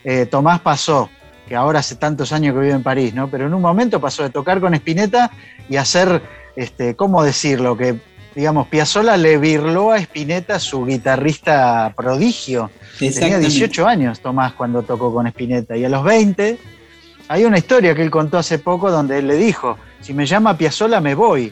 eh, Tomás pasó, que ahora hace tantos años que vive en París, ¿no? Pero en un momento pasó de tocar con Spinetta y hacer, este, ¿cómo decirlo? Que digamos, Piazzolla le virló a Spinetta su guitarrista prodigio. Tenía Exactamente. 18 años Tomás cuando tocó con Spinetta y a los 20 hay una historia que él contó hace poco donde él le dijo, si me llama Piazzolla me voy.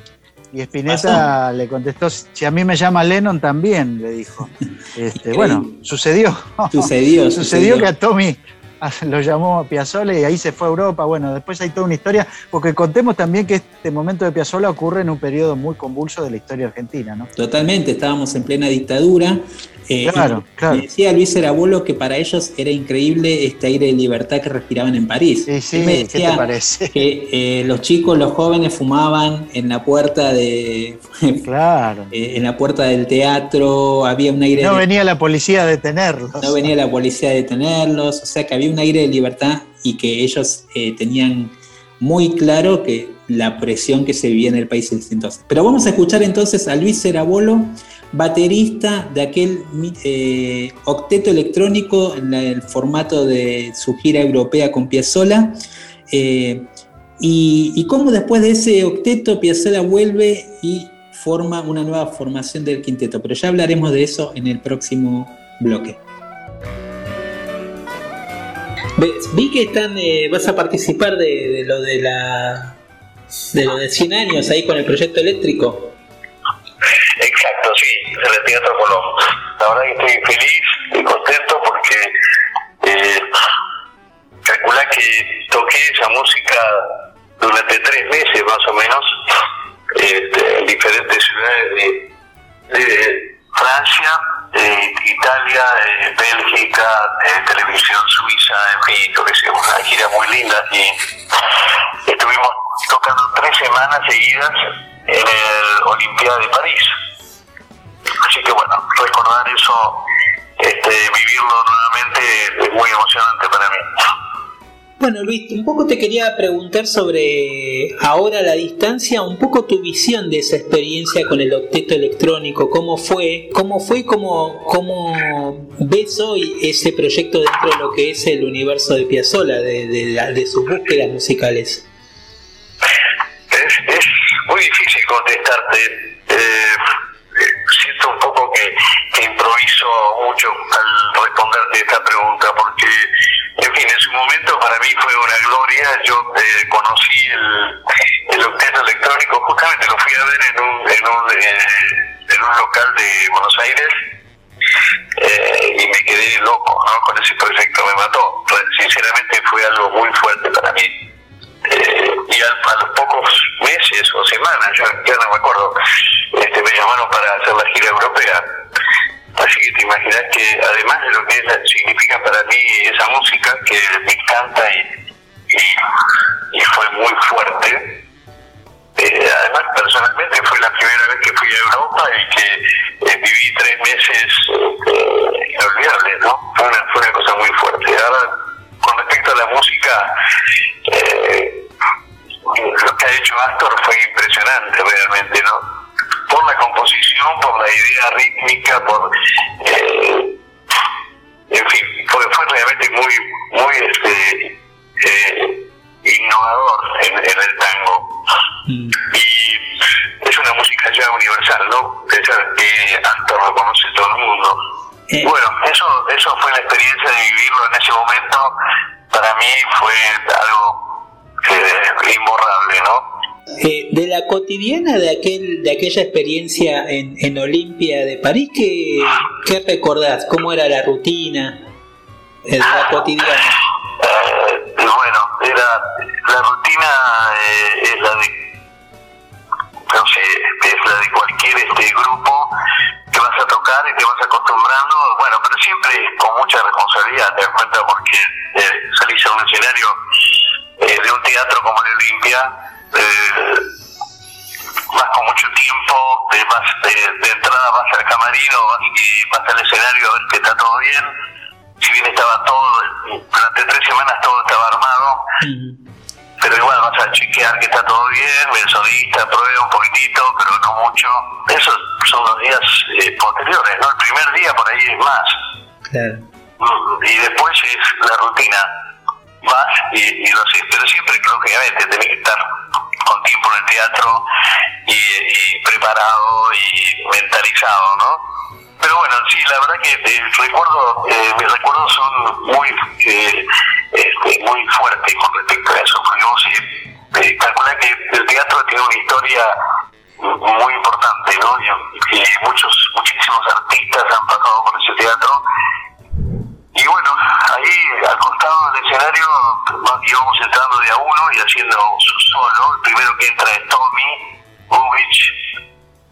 Y Spinetta le contestó, si a mí me llama Lennon también, le dijo. Este, bueno, sucedió. Sucedió, sucedió sucedió. que a Tommy lo llamó Piazzolla y ahí se fue a Europa. Bueno, después hay toda una historia, porque contemos también que este momento de Piazzolla ocurre en un periodo muy convulso de la historia argentina, ¿no? Totalmente, estábamos en plena dictadura. Eh, Claro, y claro. Decía Luis Erabolo que para ellos era increíble este aire de libertad que respiraban en París. Sí, sí, ¿qué te parece? Que eh, los chicos, los jóvenes fumaban en la puerta de. Claro. eh, en la puerta del teatro, había un aire No de- venía la policía a detenerlos. no venía la policía a detenerlos, o sea que había un aire de libertad y que ellos eh, tenían muy claro que la presión que se vivía en el país en ese entonces. Pero vamos a escuchar entonces a Luis Cerabolo, baterista de aquel eh, octeto electrónico en el formato de su gira europea con Piazzolla. eh, y, cómo después de ese octeto Piazzolla vuelve y forma una nueva formación del quinteto. Pero ya hablaremos de eso en el próximo bloque. Vi que están, eh, vas a participar de, de lo de la de lo de 100 años ahí con el proyecto eléctrico. El Teatro Colón. La verdad que estoy feliz y contento porque eh, calculá que toqué esa música durante tres meses más o menos este, en diferentes ciudades de, de Francia, de Italia, de Bélgica, de televisión suiza, en fin, yo que una gira muy linda y estuvimos tocando tres semanas seguidas en el Olimpiada de París. Así que bueno, recordar eso, este, vivirlo nuevamente es muy emocionante para mí. Bueno, Luis, un poco te quería preguntar sobre ahora a la distancia, un poco tu visión de esa experiencia con el octeto electrónico, cómo fue, cómo fue, y cómo, cómo ves hoy ese proyecto dentro de lo que es el universo de Piazzolla, de, de, sus búsquedas musicales. Es, es muy difícil contestarte. Improviso mucho al responderte esta pregunta, porque, en fin, en su momento para mí fue una gloria. Yo eh, conocí el, el octeto electrónico, justamente lo fui a ver en un, en un, eh, en un local de Buenos Aires. eh, y me quedé loco ¿no? con ese proyecto, me mató. Sinceramente fue algo muy fuerte para mí. Eh, y al- a, los pocos meses o semanas, ya, ya no me acuerdo, este, me llamaron para hacer la gira europea. Así que te imaginas que además de lo que significa para mí esa música, que me encanta y, y, fue muy fuerte, eh, además personalmente fue la primera vez que fui a Europa y que eh, viví tres meses eh, inolvidables, ¿no? Fue una, fue una cosa muy fuerte. Ahora, con respecto a la música, lo que ha hecho Astor fue impresionante realmente, ¿no? Por la composición, por la idea rítmica, por... eh, en fin, fue, fue realmente muy, muy este, eh, innovador en, en el tango. Y es una música ya universal, ¿no? Pensar que Astor lo conoce todo el mundo. Bueno, eso, eso fue la experiencia de vivirlo en ese momento. Para mí fue algo eh, imborrable, ¿no? Eh, de la cotidiana de aquel de aquella experiencia en, en Olimpia de París, ¿qué, qué recordás? ¿Cómo era la rutina eh, la cotidiana? Eh, bueno, era, la rutina eh, es la de no sé, es la de cualquier este grupo que vas a tocar y te vas acostumbrando, bueno, pero siempre con mucha responsabilidad, te das cuenta, porque eh, salís a un escenario eh, de un teatro como el Olimpia, eh, vas con mucho tiempo, te vas de, de entrada vas al camarino vas, y vas al escenario a ver que está todo bien, si bien estaba todo, durante tres semanas todo estaba armado, pero igual vas a chequear que está todo bien, el sonista prueba un poquitito, pero no mucho. Esos son los días eh, posteriores, ¿no? El primer día por ahí es más. Claro. Mm, Y después es la rutina. Vas y, y lo haces. Pero siempre, obviamente, tenés que estar con tiempo en el teatro y, preparado y mentalizado, ¿no? Pero bueno, sí, la verdad que eh, recuerdo, eh, mis recuerdos son muy eh, este, muy fuertes con respecto a eso, porque vos eh, calculás que el teatro tiene una historia muy importante, ¿no? Y, y muchos, muchísimos artistas han pasado por ese teatro. Y bueno, ahí al costado del escenario íbamos entrando de a uno y haciendo su solo. El primero que entra es Tommy Bubich.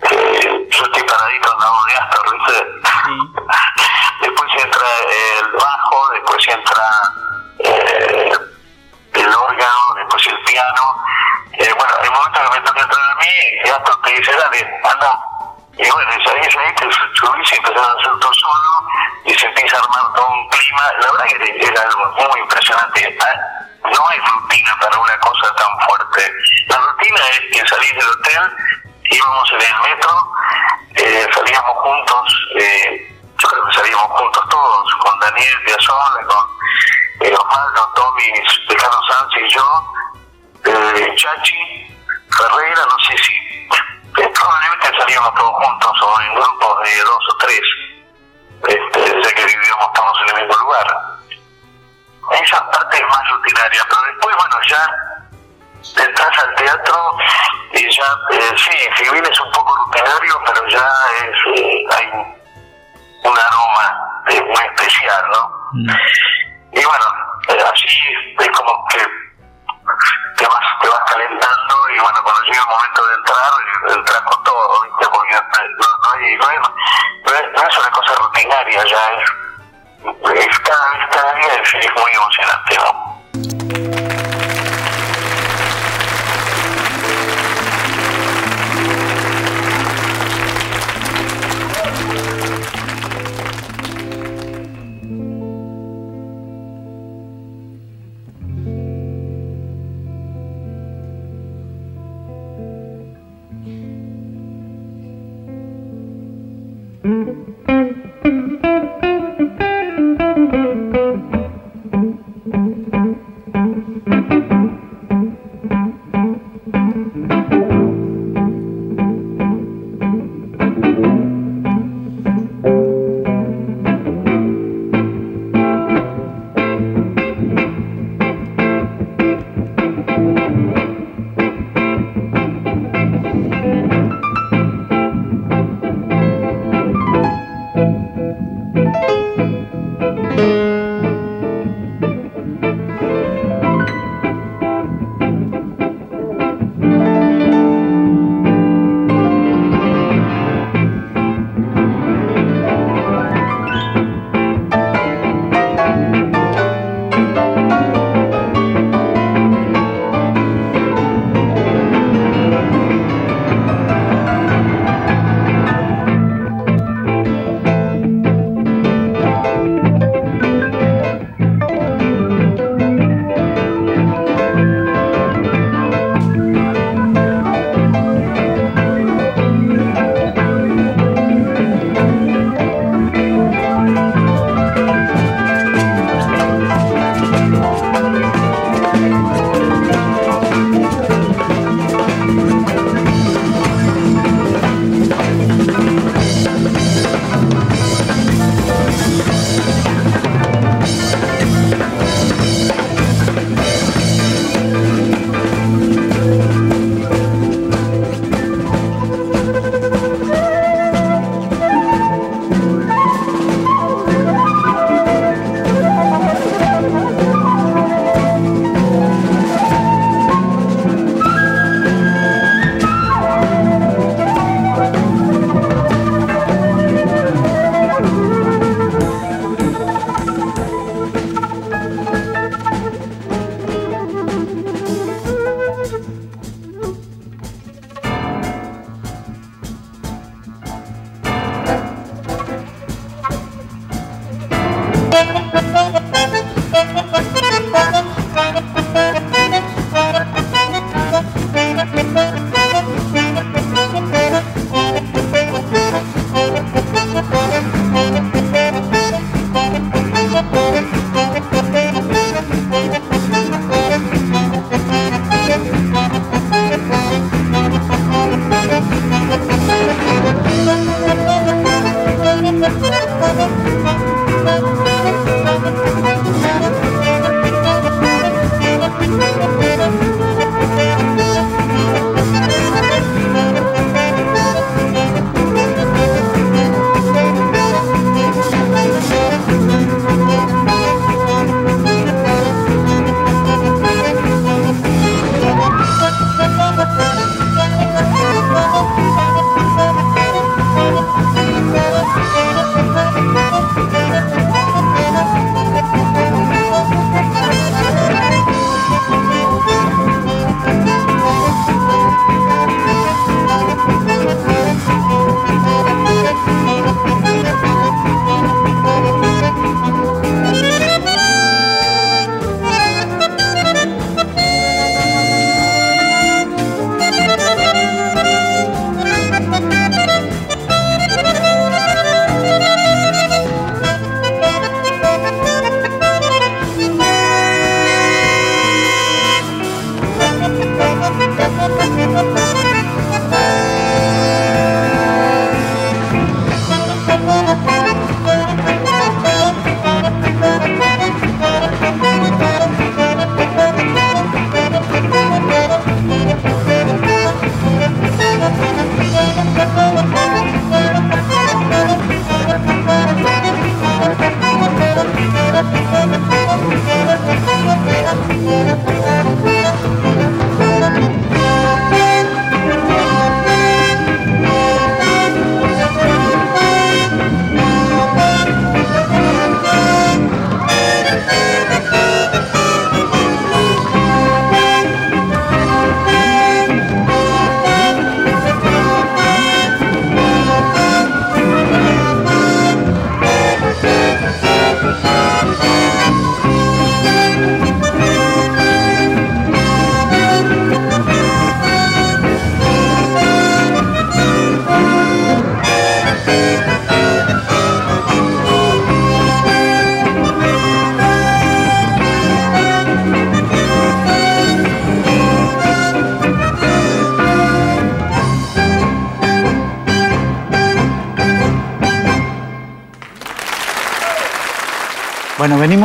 Eh, yo estoy paradito al lado de Astor, ¿viste? Después entra el bajo, después entra eh, el órgano, después el piano. Eh, bueno, el momento que me toca entrar a mí, ya te dice, dale, anda. Y bueno, y salís ahí, te subís y empezás a hacer todo solo y se empieza a armar todo un clima. La verdad que era algo muy impresionante. Ah, No hay rutina para una cosa tan fuerte. La rutina es que salís del hotel, íbamos en el metro, eh, salíamos juntos, eh, yo creo que salíamos juntos todos, con Daniel Piazzolla, con eh, Osvaldo, Tommy, Ricardo Sánchez y yo, eh, Chachi, Ferreira, no sé si probablemente salíamos todos juntos o en grupos de dos o tres, este, ya que vivíamos todos en el mismo lugar. Esa parte es más rutinaria, pero después, bueno, ya entras al teatro y ya, eh, sí, si bien es un poco rutinario, pero ya es, eh, hay un aroma eh, muy especial, ¿no? Y bueno, eh, así es como que te vas, te vas calentando y bueno, cuando llega el momento de entrar, entras con todo, ¿viste? Porque no, no, hay, no, hay- no es, una cosa rutinaria, ya es, es cada cada día es, es muy emocionante, ¿no?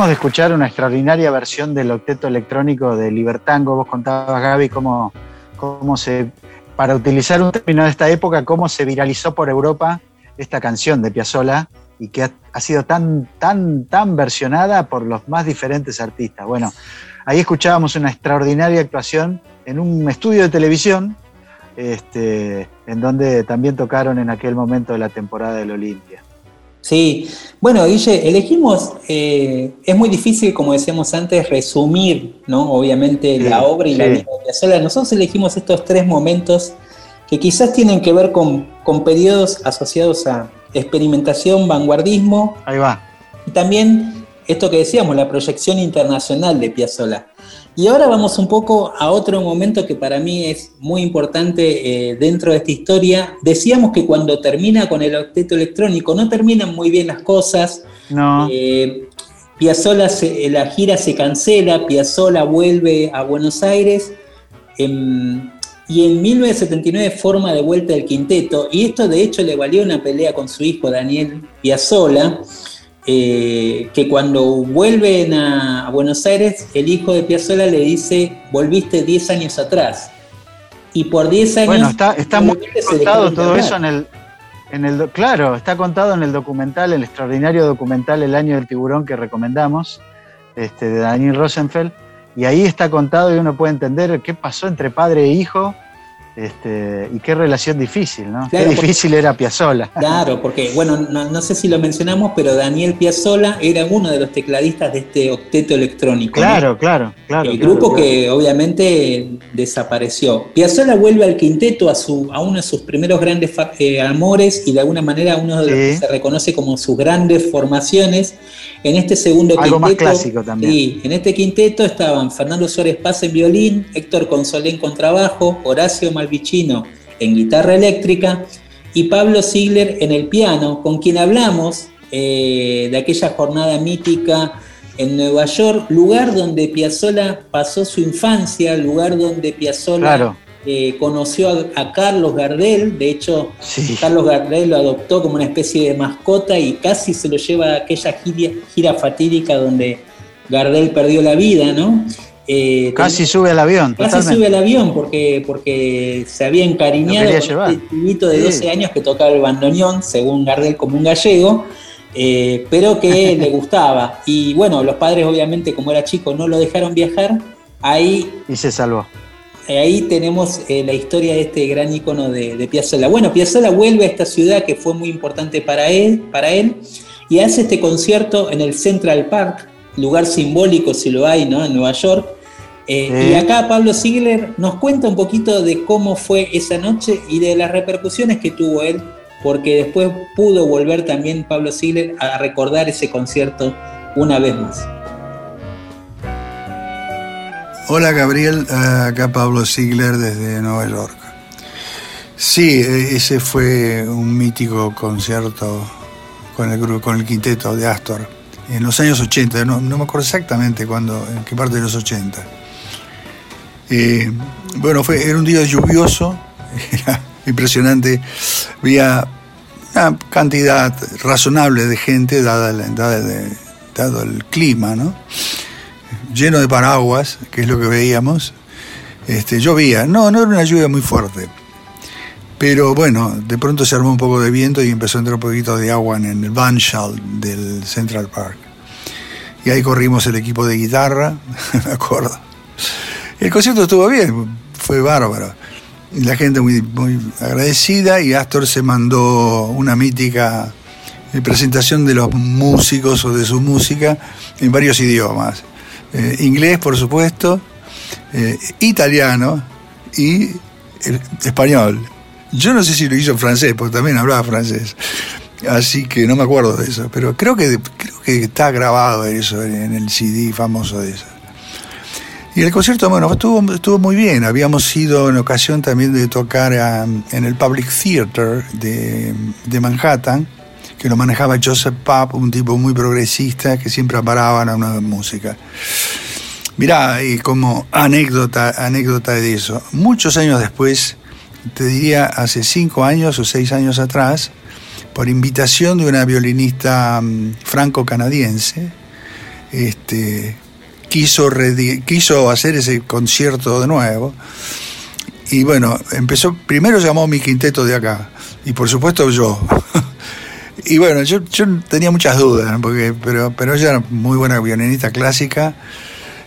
De escuchar una extraordinaria versión del octeto electrónico de Libertango. Vos contabas, Gaby, cómo, cómo se, para utilizar un término de esta época, cómo se viralizó por Europa esta canción de Piazzolla y que ha, ha sido tan, tan, tan versionada por los más diferentes artistas. Bueno, ahí escuchábamos una extraordinaria actuación en un estudio de televisión, este, en donde también tocaron en aquel momento de la temporada del Olimpia. Sí, bueno, Guille, elegimos, eh, es muy difícil, como decíamos antes, resumir, ¿no? Obviamente, Sí, la obra y la sí. vida de Piazzolla. Nosotros elegimos estos tres momentos que quizás tienen que ver con, con periodos asociados a experimentación, vanguardismo. Ahí va. Y también esto que decíamos, la proyección internacional de Piazzolla. Y ahora vamos un poco a otro momento que para mí es muy importante eh, dentro de esta historia. Decíamos que cuando termina con el octeto electrónico no terminan muy bien las cosas. No. Eh, Piazzolla se- la gira se cancela, Piazzolla vuelve a Buenos Aires em, y en 1979 forma de vuelta el quinteto y esto de hecho le valió una pelea con su hijo Daniel Piazzolla, eh, que cuando vuelven a, a Buenos Aires el hijo de Piazzolla le dice, volviste 10 años atrás. Y por 10 años... Bueno, está, está muy contado todo eso en el, en el. Claro, está contado en el documental, el extraordinario documental El año del tiburón que recomendamos, este, de Daniel Rosenfeld. Y ahí está contado y uno puede entender qué pasó entre padre e hijo este, y qué relación difícil, ¿no? Claro, qué porque- difícil era Piazzolla. Claro, porque, bueno, no, no sé si lo mencionamos, pero Daniel Piazzolla era uno de los tecladistas de este octeto electrónico. ¿no? Claro, claro, claro. El claro, grupo claro. que obviamente desapareció. Piazzolla vuelve al quinteto a, su, a uno de sus primeros grandes eh, amores y de alguna manera uno de los Sí. que se reconoce como sus grandes formaciones. En este segundo Algo más quinteto. clásico también. Sí, en este quinteto estaban Fernando Suárez Paz en violín, Héctor Consolé en contrabajo, Horacio Malvicino en guitarra eléctrica y Pablo Ziegler en el piano, con quien hablamos eh, de aquella jornada mítica en Nueva York, lugar donde Piazzolla pasó su infancia, lugar donde Piazzolla Claro. eh, conoció a, a Carlos Gardel, de hecho Sí. Carlos Gardel lo adoptó como una especie de mascota y casi se lo lleva a aquella gira, gira fatídica donde Gardel perdió la vida, ¿no? Eh, Casi sube al avión. Casi totalmente. sube al avión porque, porque se había encariñado con este pibito de Sí. 12 años que tocaba el bandoneón, según Gardel como un gallego, eh, pero que le gustaba. Y bueno, los padres obviamente como era chico no lo dejaron viajar. Ahí, Y se salvó. ahí tenemos eh, la historia de este gran ícono de, de Piazzolla. Bueno, Piazzolla vuelve a esta ciudad que fue muy importante para él, para él y hace este concierto en el Central Park, lugar simbólico si lo hay, ¿no? En Nueva York. Eh. Y acá Pablo Ziegler nos cuenta un poquito de cómo fue esa noche y de las repercusiones que tuvo él, porque después pudo volver también Pablo Ziegler a recordar ese concierto una vez más. Hola Gabriel, acá Pablo Ziegler desde Nueva York. Sí, eh, ese fue un mítico concierto con el grupo, con el quinteto de Astor en los años 80, no, no me acuerdo exactamente cuándo, en qué parte de los 80. Eh, bueno, fue, era un día lluvioso, era impresionante, había una cantidad razonable de gente dada, dada dado el clima, ¿no? lleno de paraguas, que es lo que veíamos. Este, llovía, no, no era una lluvia muy fuerte, Pero bueno, de pronto se armó un poco de viento y empezó a entrar un poquito de agua en el Banshall del Central Park. Y ahí corrimos el equipo de guitarra, me acuerdo. El concierto estuvo bien, fue bárbaro. La gente muy, agradecida y Astor se mandó una mítica eh, presentación de los músicos o de su música en varios idiomas. Eh, inglés, por supuesto, eh, italiano y español. Yo no sé si lo hizo en francés, porque también hablaba francés. Así que no me acuerdo de eso, pero creo que, creo que está grabado eso en el CD famoso de eso. Y el concierto, bueno, estuvo, muy bien. Habíamos ido en ocasión también de tocar a- en el Public Theater de, Manhattan, que lo manejaba Joseph Papp, un tipo muy progresista que siempre paraba a una música. Mirá, y como anécdota, anécdota de eso, muchos años después, te diría hace cinco años o seis años atrás, por invitación de una violinista mm, franco-canadiense, este, quiso, quiso hacer ese concierto de nuevo. Y bueno, empezó, primero llamó mi quinteto de acá, y por supuesto yo. y bueno, yo, yo tenía muchas dudas, porque, pero, pero ella era muy buena violinista clásica.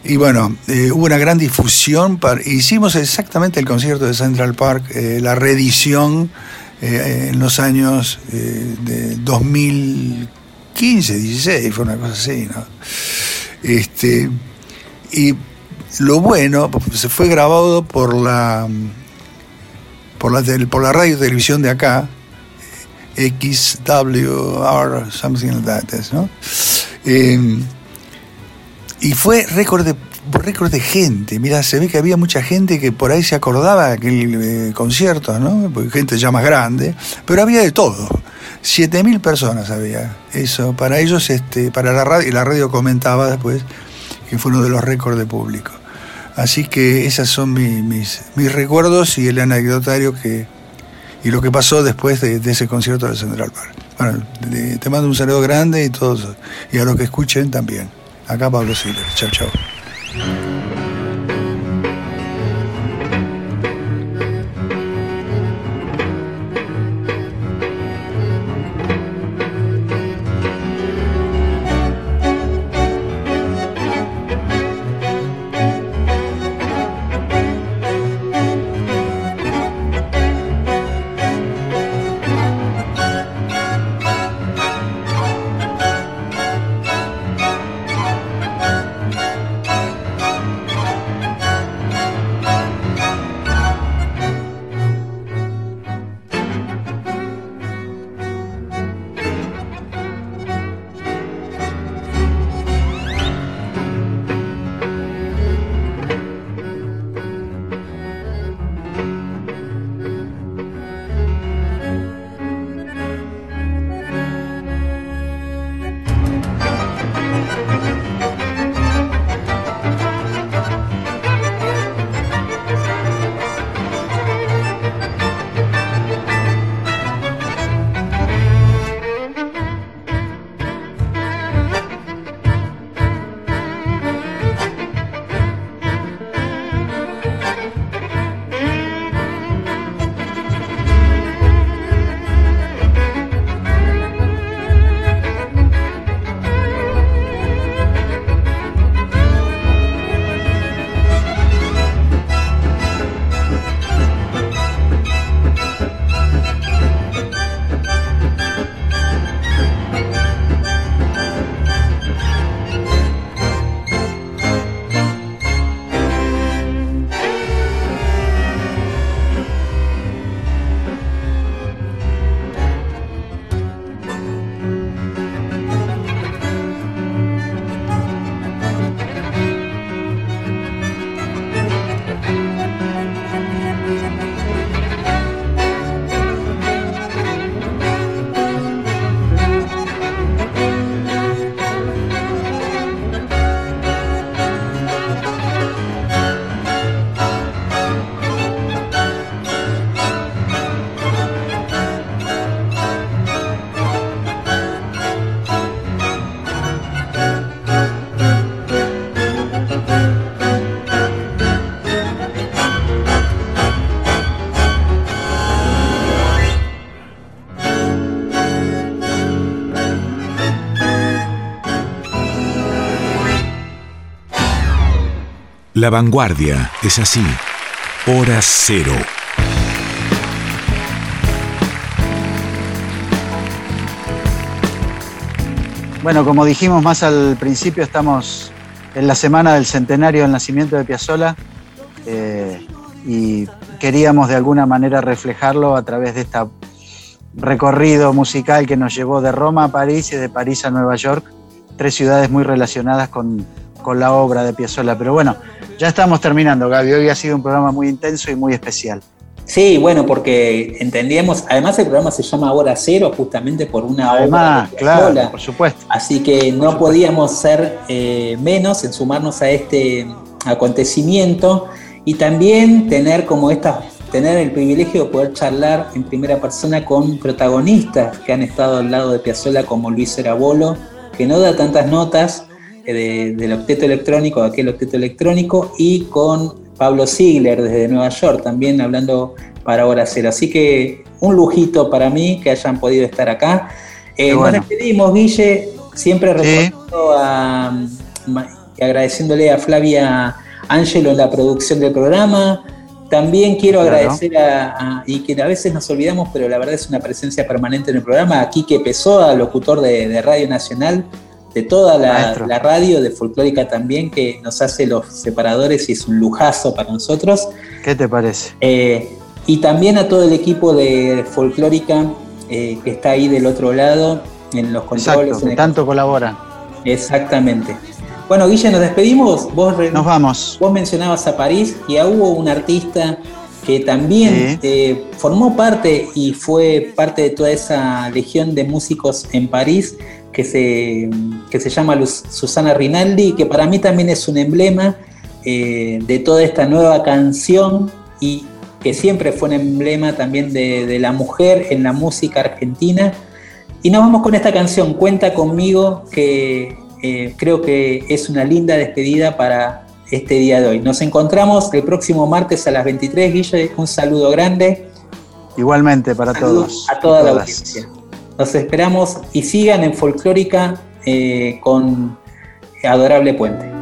Y bueno, eh, hubo una gran difusión. Para, hicimos exactamente el concierto de Central Park, eh, la reedición eh, en los años eh, de 2015, 16, fue una cosa así, ¿no? Este, y lo bueno, se fue grabado por la, por la, por la radio y televisión de acá, XWR, something like that, ¿no? Eh, y fue récord de, récord de gente. Mira, se ve que había mucha gente que por ahí se acordaba de aquel eh, concierto, ¿no? Gente ya más grande, pero había de todo. 7.000 personas había. Eso, para ellos, este, para la radio, y la radio comentaba después que fue uno de los récords de público. Así que esos son mi- mis, mis recuerdos y el anecdotario que, y lo que pasó después de, ese concierto de Central Park. Bueno, te mando un saludo grande y todos, y a los que escuchen también. Acá Pablo Silver. Chao, chao. La vanguardia es así. Hora cero. Bueno, como dijimos más al principio, estamos en la semana del centenario del nacimiento de Piazzolla eh, y queríamos de alguna manera reflejarlo a través de este recorrido musical que nos llevó de Roma a París y de París a Nueva York, tres ciudades muy relacionadas con, con la obra de Piazzolla. Pero bueno, ya estamos terminando, Gaby. Hoy ha sido un programa muy intenso y muy especial. Sí, bueno, porque entendíamos, además el programa se llama Hora Cero justamente por una Además, obra de claro, por supuesto. Así que no podíamos ser eh, menos en sumarnos a este acontecimiento y también tener como esta, tener el privilegio de poder charlar en primera persona con protagonistas que han estado al lado de Piazzolla como Luis Erabolo, que no da tantas notas de- del octeto electrónico, de aquel octeto electrónico, y con Pablo Ziegler desde Nueva York, también hablando para Hora Cero. Así que un lujito para mí que hayan podido estar acá. Eh, bueno. Nos despedimos, Guille, siempre recordando a, y agradeciéndole a Flavia Ángelo en la producción del programa. También quiero Claro. agradecer a, a- y que a veces nos olvidamos, pero la verdad es una presencia permanente en el programa, a Quique Pessoa, locutor de, de Radio Nacional, de toda la, radio, de Folclórica también, que nos hace los separadores y es un lujazo para nosotros. ¿Qué te parece? Eh, y también a todo el equipo de Folclórica eh, que está ahí del otro lado, en los controles. Exacto, que tanto colaboran. Exactamente. Bueno, Guille, nos despedimos. Vos Nos vamos. Vos mencionabas a París y ya hubo un artista que también eh, formó parte y fue parte de toda esa legión de músicos en París que se, que se llama Luz- Susana Rinaldi, que para mí también es un emblema eh, de toda esta nueva canción y que siempre fue un emblema también de, de la mujer en la música argentina. Y nos vamos con esta canción, Cuenta conmigo, que eh, creo que es una linda despedida para este día de hoy. Nos encontramos el próximo martes a las 23, Guille, un saludo grande. Igualmente para Saludos todos. a toda la audiencia. Nos esperamos y sigan en Folclórica eh, con Adorable Puente.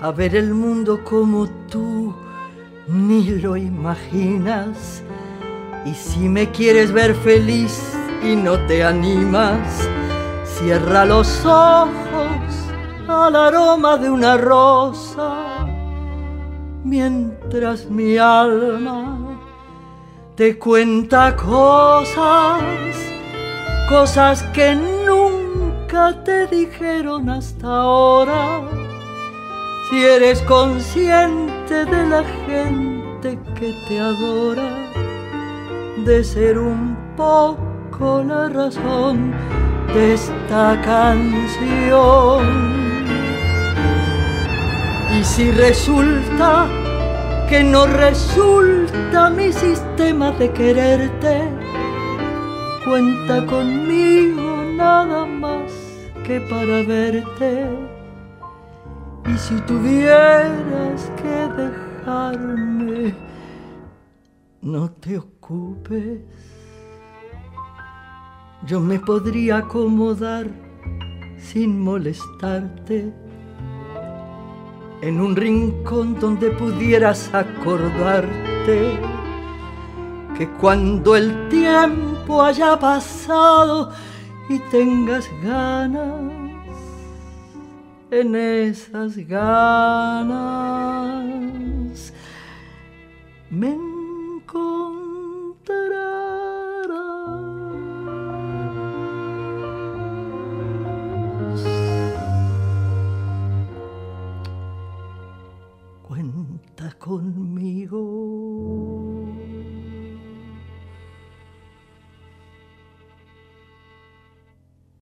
a ver el mundo como tú ni lo imaginas. Y si me quieres ver feliz y no te animas, cierra los ojos al aroma de una rosa, mientras mi alma te cuenta cosas, cosas que nunca te dijeron hasta ahora si eres consciente de la gente que te adora, de ser un poco la razón de esta canción. Y si resulta que no resulta mi sistema de quererte, cuenta conmigo nada más que para verte. Y si tuvieras que dejarme, no te ocupes. Yo me podría acomodar sin molestarte en un rincón donde pudieras acordarte que cuando el tiempo haya pasado y tengas ganas en esas ganas me encontrarás. Cuenta conmigo.